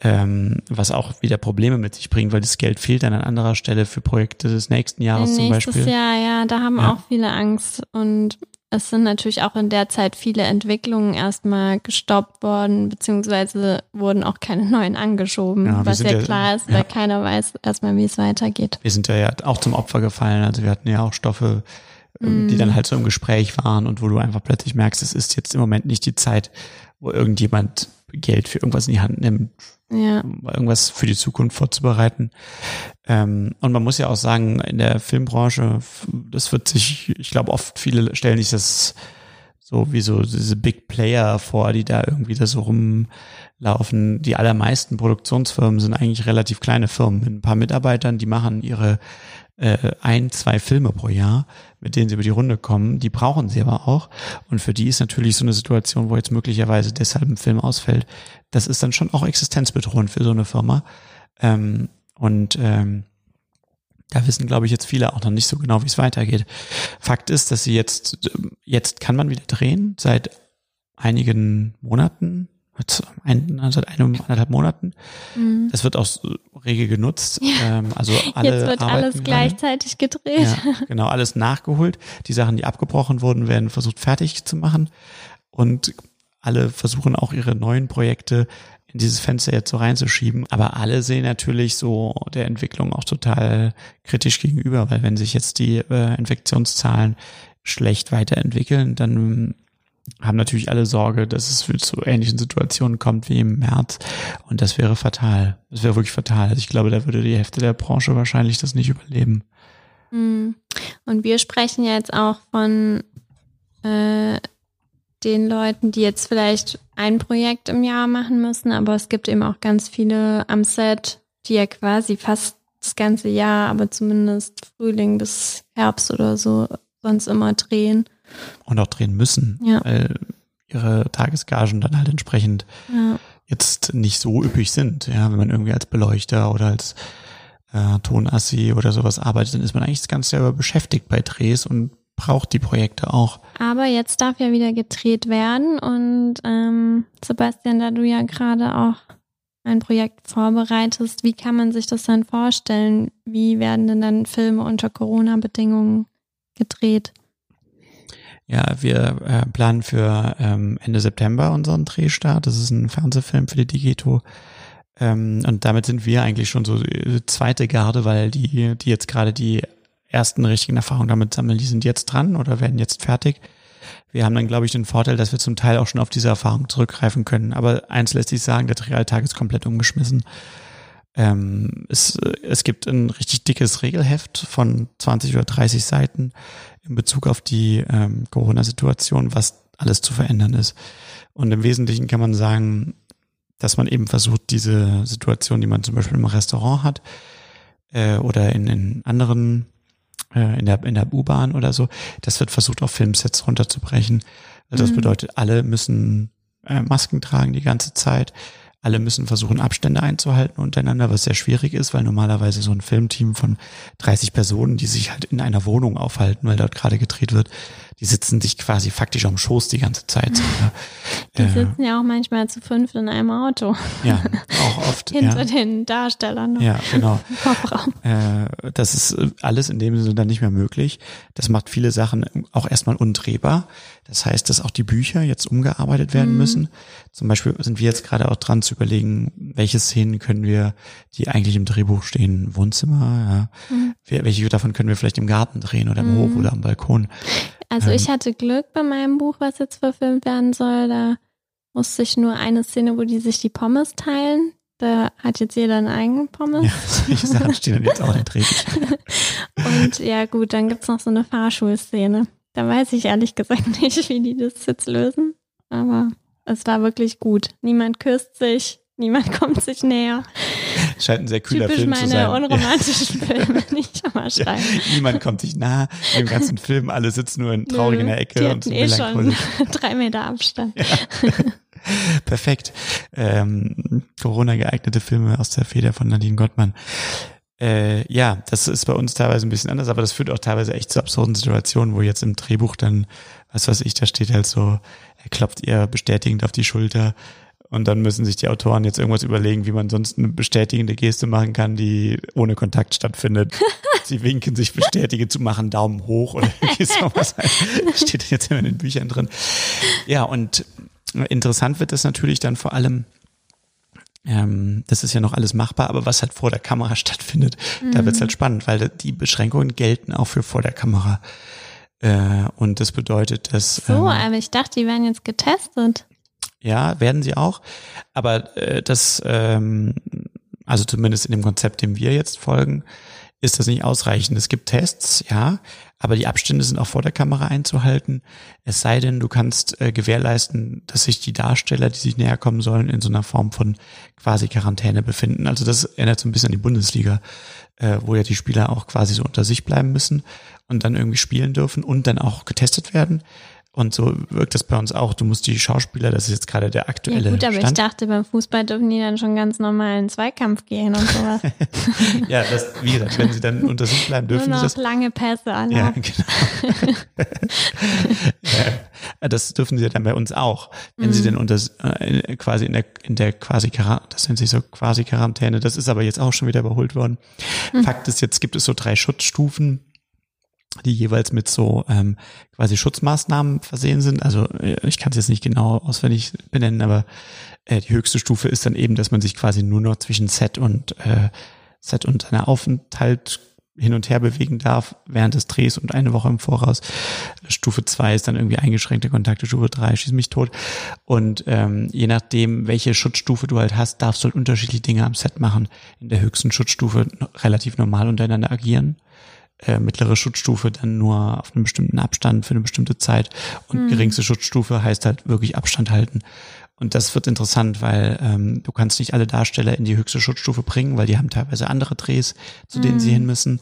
ähm, was auch wieder Probleme mit sich bringt, weil das Geld fehlt dann an anderer Stelle für Projekte des nächsten Jahres zum Nächstes Beispiel. Jahr, ja, da haben Ja. auch viele Angst und es sind natürlich auch in der Zeit viele Entwicklungen erstmal gestoppt worden, beziehungsweise wurden auch keine neuen angeschoben, Ja, was ja ja- klar ist, ja. weil keiner weiß erstmal, wie es weitergeht. Wir sind ja, auch zum Opfer gefallen. Also wir hatten ja auch Stoffe, ähm, die Mm. dann halt so im Gespräch waren und wo du einfach plötzlich merkst, es ist jetzt im Moment nicht die Zeit, wo irgendjemand Geld für irgendwas in die Hand nimmt, Ja. um irgendwas für die Zukunft vorzubereiten. Ähm, und man muss ja auch sagen, in der Filmbranche, das wird sich, ich glaube, oft viele stellen sich das so wie so diese Big Player vor, die da irgendwie da so rumlaufen. Die allermeisten Produktionsfirmen sind eigentlich relativ kleine Firmen mit ein paar Mitarbeitern, die machen ihre äh, ein, zwei Filme pro Jahr, mit denen sie über die Runde kommen. Die brauchen sie aber auch. Und für die ist natürlich so eine Situation, wo jetzt möglicherweise deshalb ein Film ausfällt, das ist dann schon auch existenzbedrohend für so eine Firma. Ähm, und ähm, da wissen, glaube ich, jetzt viele auch noch nicht so genau, wie es weitergeht. Fakt ist, dass sie jetzt, jetzt kann man wieder drehen, seit einigen Monaten, ein, seit einem, anderthalb Monaten. Mhm. Das wird auch rege genutzt. Ja. Ähm, also alle Jetzt wird alles gerade. gleichzeitig gedreht. Ja, genau, alles nachgeholt. Die Sachen, die abgebrochen wurden, werden versucht fertig zu machen. Und alle versuchen auch ihre neuen Projekte in dieses Fenster jetzt so reinzuschieben. Aber alle sehen natürlich so der Entwicklung auch total kritisch gegenüber, weil wenn sich jetzt die äh, Infektionszahlen schlecht weiterentwickeln, dann haben natürlich alle Sorge, dass es zu ähnlichen Situationen kommt wie im März. Und das wäre fatal. Das wäre wirklich fatal. Also ich glaube, da würde die Hälfte der Branche wahrscheinlich das nicht überleben. Mhm. Und wir sprechen ja jetzt auch von äh, den Leuten, die jetzt vielleicht ein Projekt im Jahr machen müssen, aber es gibt eben auch ganz viele am Set, die ja quasi fast das ganze Jahr, aber zumindest Frühling bis Herbst oder so sonst immer drehen. Und auch drehen müssen, Ja. weil ihre Tagesgagen dann halt entsprechend Ja. jetzt nicht so üppig sind. Ja, wenn man irgendwie als Beleuchter oder als äh, Tonassi oder sowas arbeitet, dann ist man eigentlich Jahr über beschäftigt bei Drehs und braucht die Projekte auch. Aber jetzt darf ja wieder gedreht werden und ähm, Sebastian, da du ja gerade auch ein Projekt vorbereitest, wie kann man sich das dann vorstellen? Wie werden denn dann Filme unter Corona-Bedingungen gedreht? Ja, wir äh, planen für ähm, Ende September unseren Drehstart. Das ist ein Fernsehfilm für die Digito. Ähm, und damit sind wir eigentlich schon so die zweite Garde, weil die, die jetzt gerade die ersten richtigen Erfahrungen damit sammeln, die sind jetzt dran oder werden jetzt fertig. wir haben dann, glaube ich, den Vorteil, dass wir zum Teil auch schon auf diese Erfahrung zurückgreifen können. Aber eins lässt sich sagen, der Drehartag ist komplett umgeschmissen. Ähm, es, es gibt ein richtig dickes Regelheft von 20 oder 30 Seiten in Bezug auf die ähm, Corona-Situation, was alles zu verändern ist. Und im Wesentlichen kann man sagen, dass man eben versucht, diese Situation, die man zum Beispiel im Restaurant hat äh, oder in, in anderen, äh, in der, in der U-Bahn oder so, das wird versucht, auf Filmsets runterzubrechen. Also das Mhm. bedeutet, alle müssen äh, Masken tragen die ganze Zeit. Alle müssen versuchen, Abstände einzuhalten untereinander, was sehr schwierig ist, weil normalerweise so ein Filmteam von 30 Personen, die sich halt in einer Wohnung aufhalten, weil dort gerade gedreht wird, die sitzen sich quasi faktisch am Schoß die ganze Zeit. Die Äh, sitzen ja auch manchmal zu fünf in einem Auto. Ja, auch oft. Hinter ja. den Darstellern. Ja, genau. Äh, das ist äh, alles in dem Sinne dann nicht mehr möglich. Das macht viele Sachen auch erstmal undrehbar. Das heißt, dass auch die Bücher jetzt umgearbeitet werden Mhm. müssen. Zum Beispiel sind wir jetzt gerade auch dran zu überlegen, welche Szenen können wir, die eigentlich im Drehbuch stehen, Wohnzimmer, ja. Mhm. Welche davon können wir vielleicht im Garten drehen oder im Mhm. Hof oder am Balkon. Also Ähm, ich hatte Glück bei meinem Buch, was jetzt verfilmt werden soll. Da musste ich nur eine Szene, wo die sich die Pommes teilen. Da hat jetzt jeder einen eigenen Pommes. Ja, solche Sachen stehen dann jetzt auch den Drehbuch. Und ja gut, dann gibt's noch so eine Fahrschulszene. Da weiß ich ehrlich gesagt nicht, wie die das jetzt lösen. Aber es war wirklich gut. Niemand küsst sich, niemand kommt sich näher. Scheint ein sehr kühler Typisch Film zu meine sein. unromantischen Filme, nicht immer Ja, schreiben. niemand kommt sich nah im ganzen Film, alle sitzen nur in traurig in der Ecke Die und hatten sind eh schon drei Meter Abstand. Perfekt. Ähm, Corona geeignete Filme aus der Feder von Nadine Gottmann. Äh, ja, das ist bei uns teilweise ein bisschen anders, aber das führt auch teilweise echt zu absurden Situationen, wo jetzt im Drehbuch dann, was weiß ich, da steht halt so, er klopft ihr bestätigend auf die Schulter und dann müssen sich die Autoren jetzt irgendwas überlegen, wie man sonst eine bestätigende Geste machen kann, die ohne Kontakt stattfindet. Sie winken sich bestätige zu machen, Daumen hoch oder irgendwie sowas. Steht jetzt immer in den Büchern drin. Ja, und interessant wird das natürlich dann vor allem, ähm, das ist ja noch alles machbar, aber was halt vor der Kamera stattfindet, da Mhm. wird's halt spannend, weil die Beschränkungen gelten auch für vor der Kamera. Äh, und das bedeutet, dass So, ähm, aber ich dachte, die werden jetzt getestet. Ja, werden sie auch. Aber äh, das, ähm, also zumindest in dem Konzept, dem wir jetzt folgen, ist das nicht ausreichend. Es gibt Tests, ja, aber die Abstände sind auch vor der Kamera einzuhalten. Es sei denn, du kannst äh, gewährleisten, dass sich die Darsteller, die sich näher kommen sollen, in so einer Form von quasi Quarantäne befinden. Also das erinnert so ein bisschen an die Bundesliga, äh, wo ja die Spieler auch quasi so unter sich bleiben müssen und dann irgendwie spielen dürfen und dann auch getestet werden. Und so wirkt das bei uns auch. Du musst die Schauspieler, das ist jetzt gerade der aktuelle Ja gut, aber Stand. ich dachte, beim Fußball dürfen die dann schon ganz normal in Zweikampf gehen und sowas. ja, das, wie gesagt, wenn sie dann unter sich bleiben, dürfen Nur sie noch das. lange Pässe Ja, erlauben. genau. ja, das dürfen sie ja dann bei uns auch. Wenn sie Mhm. denn unter äh, quasi in der in der quasi Quarantäne, das nennt sich so quasi Quarantäne, das ist aber jetzt auch schon wieder überholt worden. Mhm. Fakt ist, jetzt gibt es so drei Schutzstufen, die jeweils mit so ähm, quasi Schutzmaßnahmen versehen sind. Also äh, ich kann es jetzt nicht genau auswendig benennen, aber äh, die höchste Stufe ist dann eben, dass man sich quasi nur noch zwischen Set und äh, Set und seiner Aufenthalt hin und her bewegen darf während des Drehs und eine Woche im Voraus. Stufe zwei ist dann irgendwie eingeschränkte Kontakte, Stufe drei schieß mich tot. Und ähm, je nachdem, welche Schutzstufe du halt hast, darfst du halt unterschiedliche Dinge am Set machen. In der höchsten Schutzstufe relativ normal untereinander agieren. Äh, mittlere Schutzstufe dann nur auf einem bestimmten Abstand für eine bestimmte Zeit und Mhm. geringste Schutzstufe heißt halt wirklich Abstand halten. Und das wird interessant, weil ähm, du kannst nicht alle Darsteller in die höchste Schutzstufe bringen, weil die haben teilweise andere Drehs, zu denen sie Mhm. hin müssen.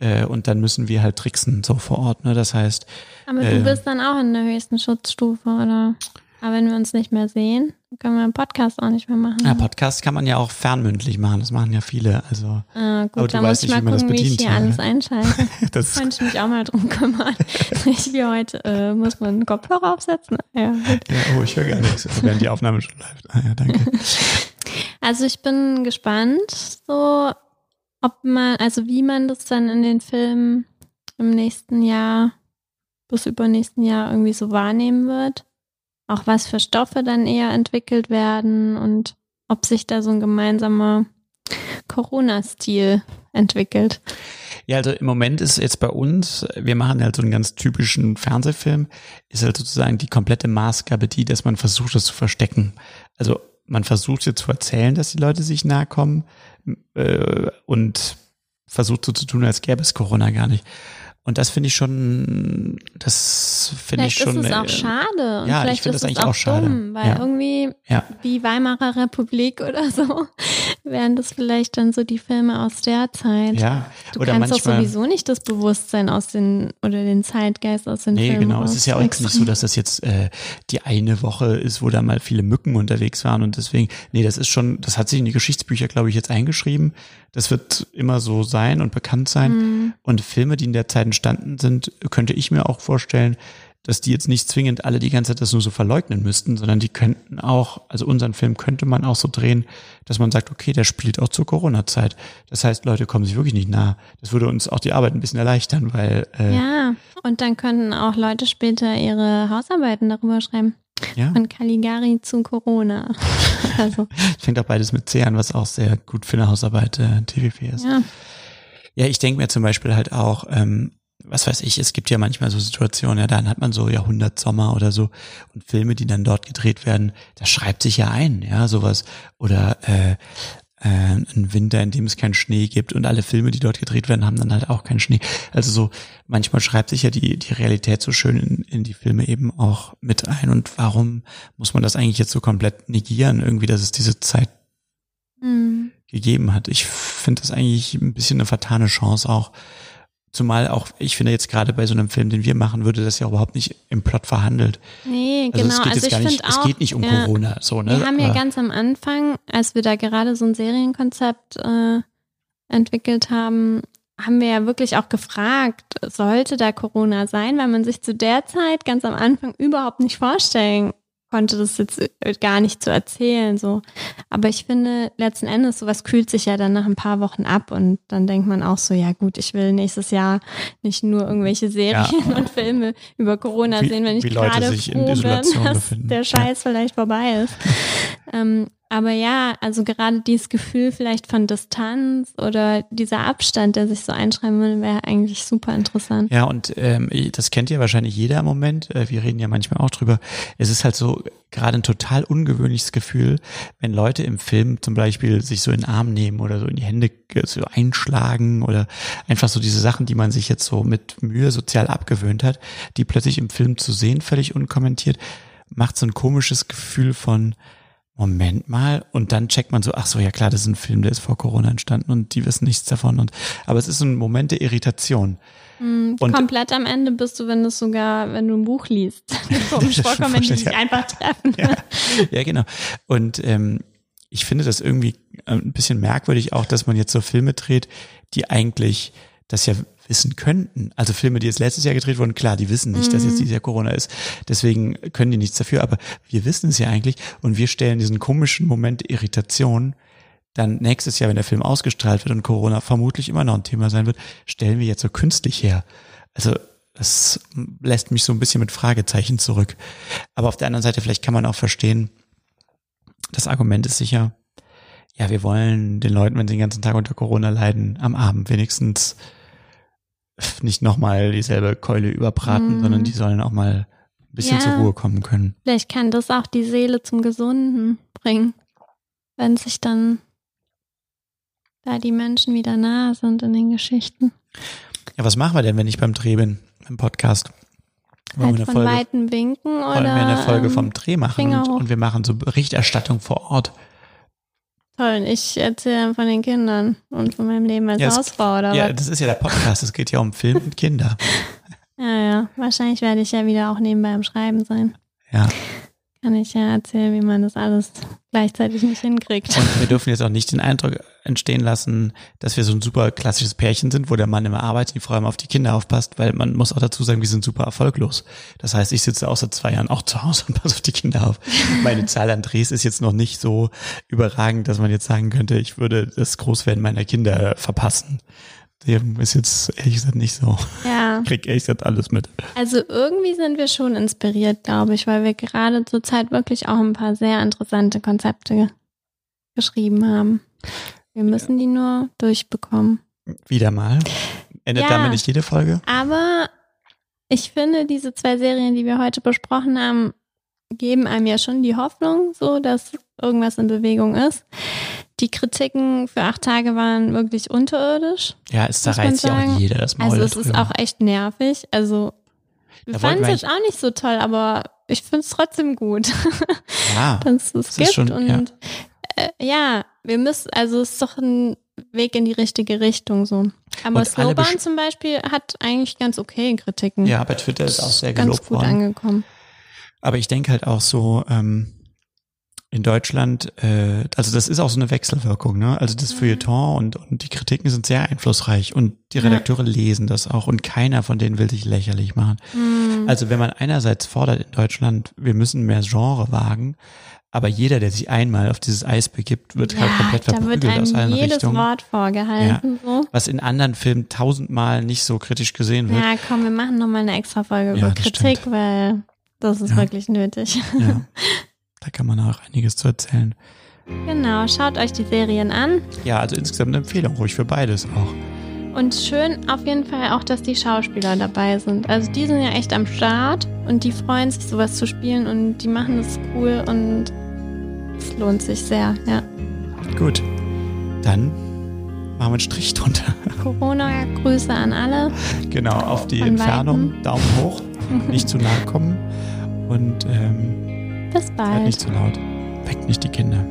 Äh, und dann müssen wir halt tricksen, so vor Ort. Ne? Das heißt, Aber äh, du bist dann auch in der höchsten Schutzstufe, oder? Aber wenn wir uns nicht mehr sehen, können wir einen Podcast auch nicht mehr machen. ja, Podcast kann man ja auch fernmündlich machen, das machen ja viele. Also, Ah, aber gut, du da muss weißt ich nicht, mal wie man das gucken, wie ich hier ja. alles einschalte. Das- Könnte ich mich auch mal drum kümmern. Nicht wie heute, äh, muss man einen Kopfhörer aufsetzen? Ja, gut. Ja, oh, ich höre gar nichts, während die Aufnahme schon läuft. Ah, ja, danke. Also ich bin gespannt, so ob man, also wie man das dann in den Filmen im nächsten Jahr bis übernächsten Jahr irgendwie so wahrnehmen wird. Auch was für Stoffe dann eher entwickelt werden und ob sich da so ein gemeinsamer Corona-Stil entwickelt. Ja, also im Moment ist jetzt bei uns, wir machen halt so einen ganz typischen Fernsehfilm, ist halt sozusagen die komplette Maßgabe die, dass man versucht, das zu verstecken. Also man versucht jetzt zu erzählen, dass die Leute sich nahe kommen äh, und versucht so zu tun, als gäbe es Corona gar nicht. Und das finde ich schon, das finde ich schon. Vielleicht ist es auch schade. Und ja, vielleicht ich finde ist das eigentlich es auch schade. Dumm, weil ja. irgendwie Ja. wie Weimarer Republik oder so wären das vielleicht dann so die Filme aus der Zeit. Ja, Du oder kannst doch manchmal- sowieso nicht das Bewusstsein aus den oder den Zeitgeist aus den Nee, Filmen genau. Es ist ja auch nicht so, dass das jetzt äh, die eine Woche ist, wo da mal viele Mücken unterwegs waren und deswegen, nee, das ist schon, das hat sich in die Geschichtsbücher, glaube ich, jetzt eingeschrieben. Das wird immer so sein und bekannt sein. Mhm. Und Filme, die in der Zeit entstanden sind, könnte ich mir auch vorstellen, dass die jetzt nicht zwingend alle die ganze Zeit das nur so verleugnen müssten, sondern die könnten auch, also unseren Film könnte man auch so drehen, dass man sagt, okay, der spielt auch zur Corona-Zeit. Das heißt, Leute kommen sich wirklich nicht nah. Das würde uns auch die Arbeit ein bisschen erleichtern, weil äh, Ja, und dann könnten auch Leute später ihre Hausarbeiten darüber schreiben. Ja. Von Caligari zu Corona. also, fängt auch beides mit C an, was auch sehr gut für eine Hausarbeit äh, TVP ist. ja. Ja, ich denke mir zum Beispiel halt auch, ähm, was weiß ich, es gibt ja manchmal so Situationen, ja, dann hat man so Jahrhundertsommer oder so und Filme, die dann dort gedreht werden, das schreibt sich ja ein, ja, sowas. Oder äh, äh, ein Winter, in dem es keinen Schnee gibt und alle Filme, die dort gedreht werden, haben dann halt auch keinen Schnee. Also so, manchmal schreibt sich ja die, die Realität so schön in, in die Filme eben auch mit ein. Und warum muss man das eigentlich jetzt so komplett negieren, irgendwie, dass es diese Zeit Hm. gegeben hat. Ich finde das eigentlich ein bisschen eine vertane Chance auch. Zumal auch, ich finde jetzt gerade bei so einem Film, den wir machen, würde das ja überhaupt nicht im Plot verhandelt. Nee, Also genau. es geht also ich nicht, finde es auch, geht nicht um ja, Corona, so, ne? Wir haben ja Aber- ganz am Anfang, als wir da gerade so ein Serienkonzept äh, entwickelt haben, haben wir ja wirklich auch gefragt, sollte da Corona sein, weil man sich zu der Zeit ganz am Anfang überhaupt nicht vorstellen konnte, das jetzt äh, gar nicht zu erzählen. So. Aber ich finde, letzten Endes, sowas kühlt sich ja dann nach ein paar Wochen ab und dann denkt man auch so, ja gut, ich will nächstes Jahr nicht nur irgendwelche Serien Ja. und Filme über Corona Wie- sehen, wenn ich gerade froh bin, dass befinden. der Scheiß vielleicht vorbei ist. ähm, aber ja, also gerade dieses Gefühl vielleicht von Distanz oder dieser Abstand, der sich so einschreiben würde, wäre eigentlich super interessant. Ja, und ähm, das kennt ja wahrscheinlich jeder im Moment. Äh, Wir reden ja manchmal auch drüber. Es ist halt so gerade ein total ungewöhnliches Gefühl, wenn Leute im Film zum Beispiel sich so in den Arm nehmen oder so in die Hände so einschlagen oder einfach so diese Sachen, die man sich jetzt so mit Mühe sozial abgewöhnt hat, die plötzlich im Film zu sehen, völlig unkommentiert, macht so ein komisches Gefühl von Moment mal, und dann checkt man so, ach so, ja klar, das ist ein Film, der ist vor Corona entstanden und die wissen nichts davon. Und aber es ist so ein Moment der Irritation. Mm, Und- komplett am Ende bist du, wenn du es sogar, wenn du ein Buch liest, komisch vorkommen, wenn die sich vorstellbar. einfach treffen. Ja, ja genau. Und ähm, ich finde das irgendwie äh, ein bisschen merkwürdig auch, dass man jetzt so Filme dreht, die eigentlich das ja wissen könnten. Also Filme, die jetzt letztes Jahr gedreht wurden, klar, die wissen nicht, dass jetzt Mhm. dieses Jahr Corona ist. Deswegen können die nichts dafür. Aber wir wissen es ja eigentlich und wir stellen diesen komischen Moment Irritation dann nächstes Jahr, wenn der Film ausgestrahlt wird und Corona vermutlich immer noch ein Thema sein wird, stellen wir jetzt so künstlich her. Also das lässt mich so ein bisschen mit Fragezeichen zurück. Aber auf der anderen Seite, vielleicht kann man auch verstehen, das Argument ist sicher, ja, wir wollen den Leuten, wenn sie den ganzen Tag unter Corona leiden, am Abend wenigstens nicht nochmal dieselbe Keule überbraten, Mhm. sondern die sollen auch mal ein bisschen Ja. zur Ruhe kommen können. Vielleicht kann das auch die Seele zum Gesunden bringen, wenn sich dann da die Menschen wieder nahe sind in den Geschichten. Ja, was machen wir denn, wenn ich beim Dreh bin, im Podcast? Wollen Halt wir von eine Folge, Weitem winken oder wollen wir eine Folge ähm, vom Dreh machen und, und wir machen so Berichterstattung vor Ort. Toll, und ich erzähle von den Kindern und von meinem Leben als Ja, Hausfrau oder Ja, was? das ist ja der Podcast, es geht ja um Film und Kinder. Ja, ja. Wahrscheinlich werde ich ja wieder auch nebenbei am Schreiben sein. Ja. Kann ich ja erzählen, wie man das alles gleichzeitig nicht hinkriegt. Und wir dürfen jetzt auch nicht den Eindruck entstehen lassen, dass wir so ein super klassisches Pärchen sind, wo der Mann immer arbeitet, die Frau immer auf die Kinder aufpasst, weil man muss auch dazu sagen, wir sind super erfolglos. Das heißt, ich sitze auch seit zwei Jahren auch zu Hause und passe auf die Kinder auf. Meine Zahl an Drehs ist jetzt noch nicht so überragend, dass man jetzt sagen könnte, ich würde das Großwerden meiner Kinder verpassen. Dem ist jetzt ehrlich gesagt nicht so. Ja. Ich krieg ehrlich gesagt alles mit. Also irgendwie sind wir schon inspiriert, glaube ich, weil wir gerade zur Zeit wirklich auch ein paar sehr interessante Konzepte ge- geschrieben haben. Wir müssen die nur durchbekommen. Wieder mal. Endet Ja. damit nicht jede Folge? Aber ich finde, diese zwei Serien, die wir heute besprochen haben, geben einem ja schon die Hoffnung, so dass irgendwas in Bewegung ist. Die Kritiken für acht Tage waren wirklich unterirdisch. Ja, es muss man zerreißt ja auch jeder das Maul Also es ist auch echt nervig. Also wir Da fanden es jetzt auch nicht so toll, aber ich finde es trotzdem gut, Ja, dass es es gibt. ist schon- und ja. äh, ja, wir müssen, also es ist doch ein Weg in die richtige Richtung so. Aber Und zum Beispiel hat eigentlich ganz okay Kritiken. Ja, bei Twitter ist auch sehr ganz gelobt gut worden. angekommen. Aber ich denke halt auch so, ähm, in Deutschland, äh, also das ist auch so eine Wechselwirkung, ne? Also das Feuilleton und, und die Kritiken sind sehr einflussreich und die Ja. Redakteure lesen das auch und keiner von denen will sich lächerlich machen. Mhm. Also wenn man einerseits fordert in Deutschland, wir müssen mehr Genre wagen, aber jeder, der sich einmal auf dieses Eis begibt, wird halt komplett verprügelt aus allen jedes Richtungen. Wort vorgehalten. So. Was in anderen Filmen tausendmal nicht so kritisch gesehen wird. Ja, komm, wir machen nochmal eine extra Folge Ja, über Kritik, weil das ist Ja. wirklich nötig. Ja. Da kann man auch einiges zu erzählen. genau, schaut euch die Serien an. Ja, also insgesamt eine Empfehlung, ruhig für beides auch. Und schön auf jeden Fall auch, dass die Schauspieler dabei sind. Also die sind ja echt am Start und die freuen sich, sowas zu spielen und die machen es cool und es lohnt sich sehr, ja. Gut, dann machen wir einen Strich drunter. Corona-Grüße an alle. Genau, auf die Von Entfernung, Daumen hoch, nicht zu nahe kommen und ähm, Bis seid bald. nicht zu laut. Weckt nicht die Kinder.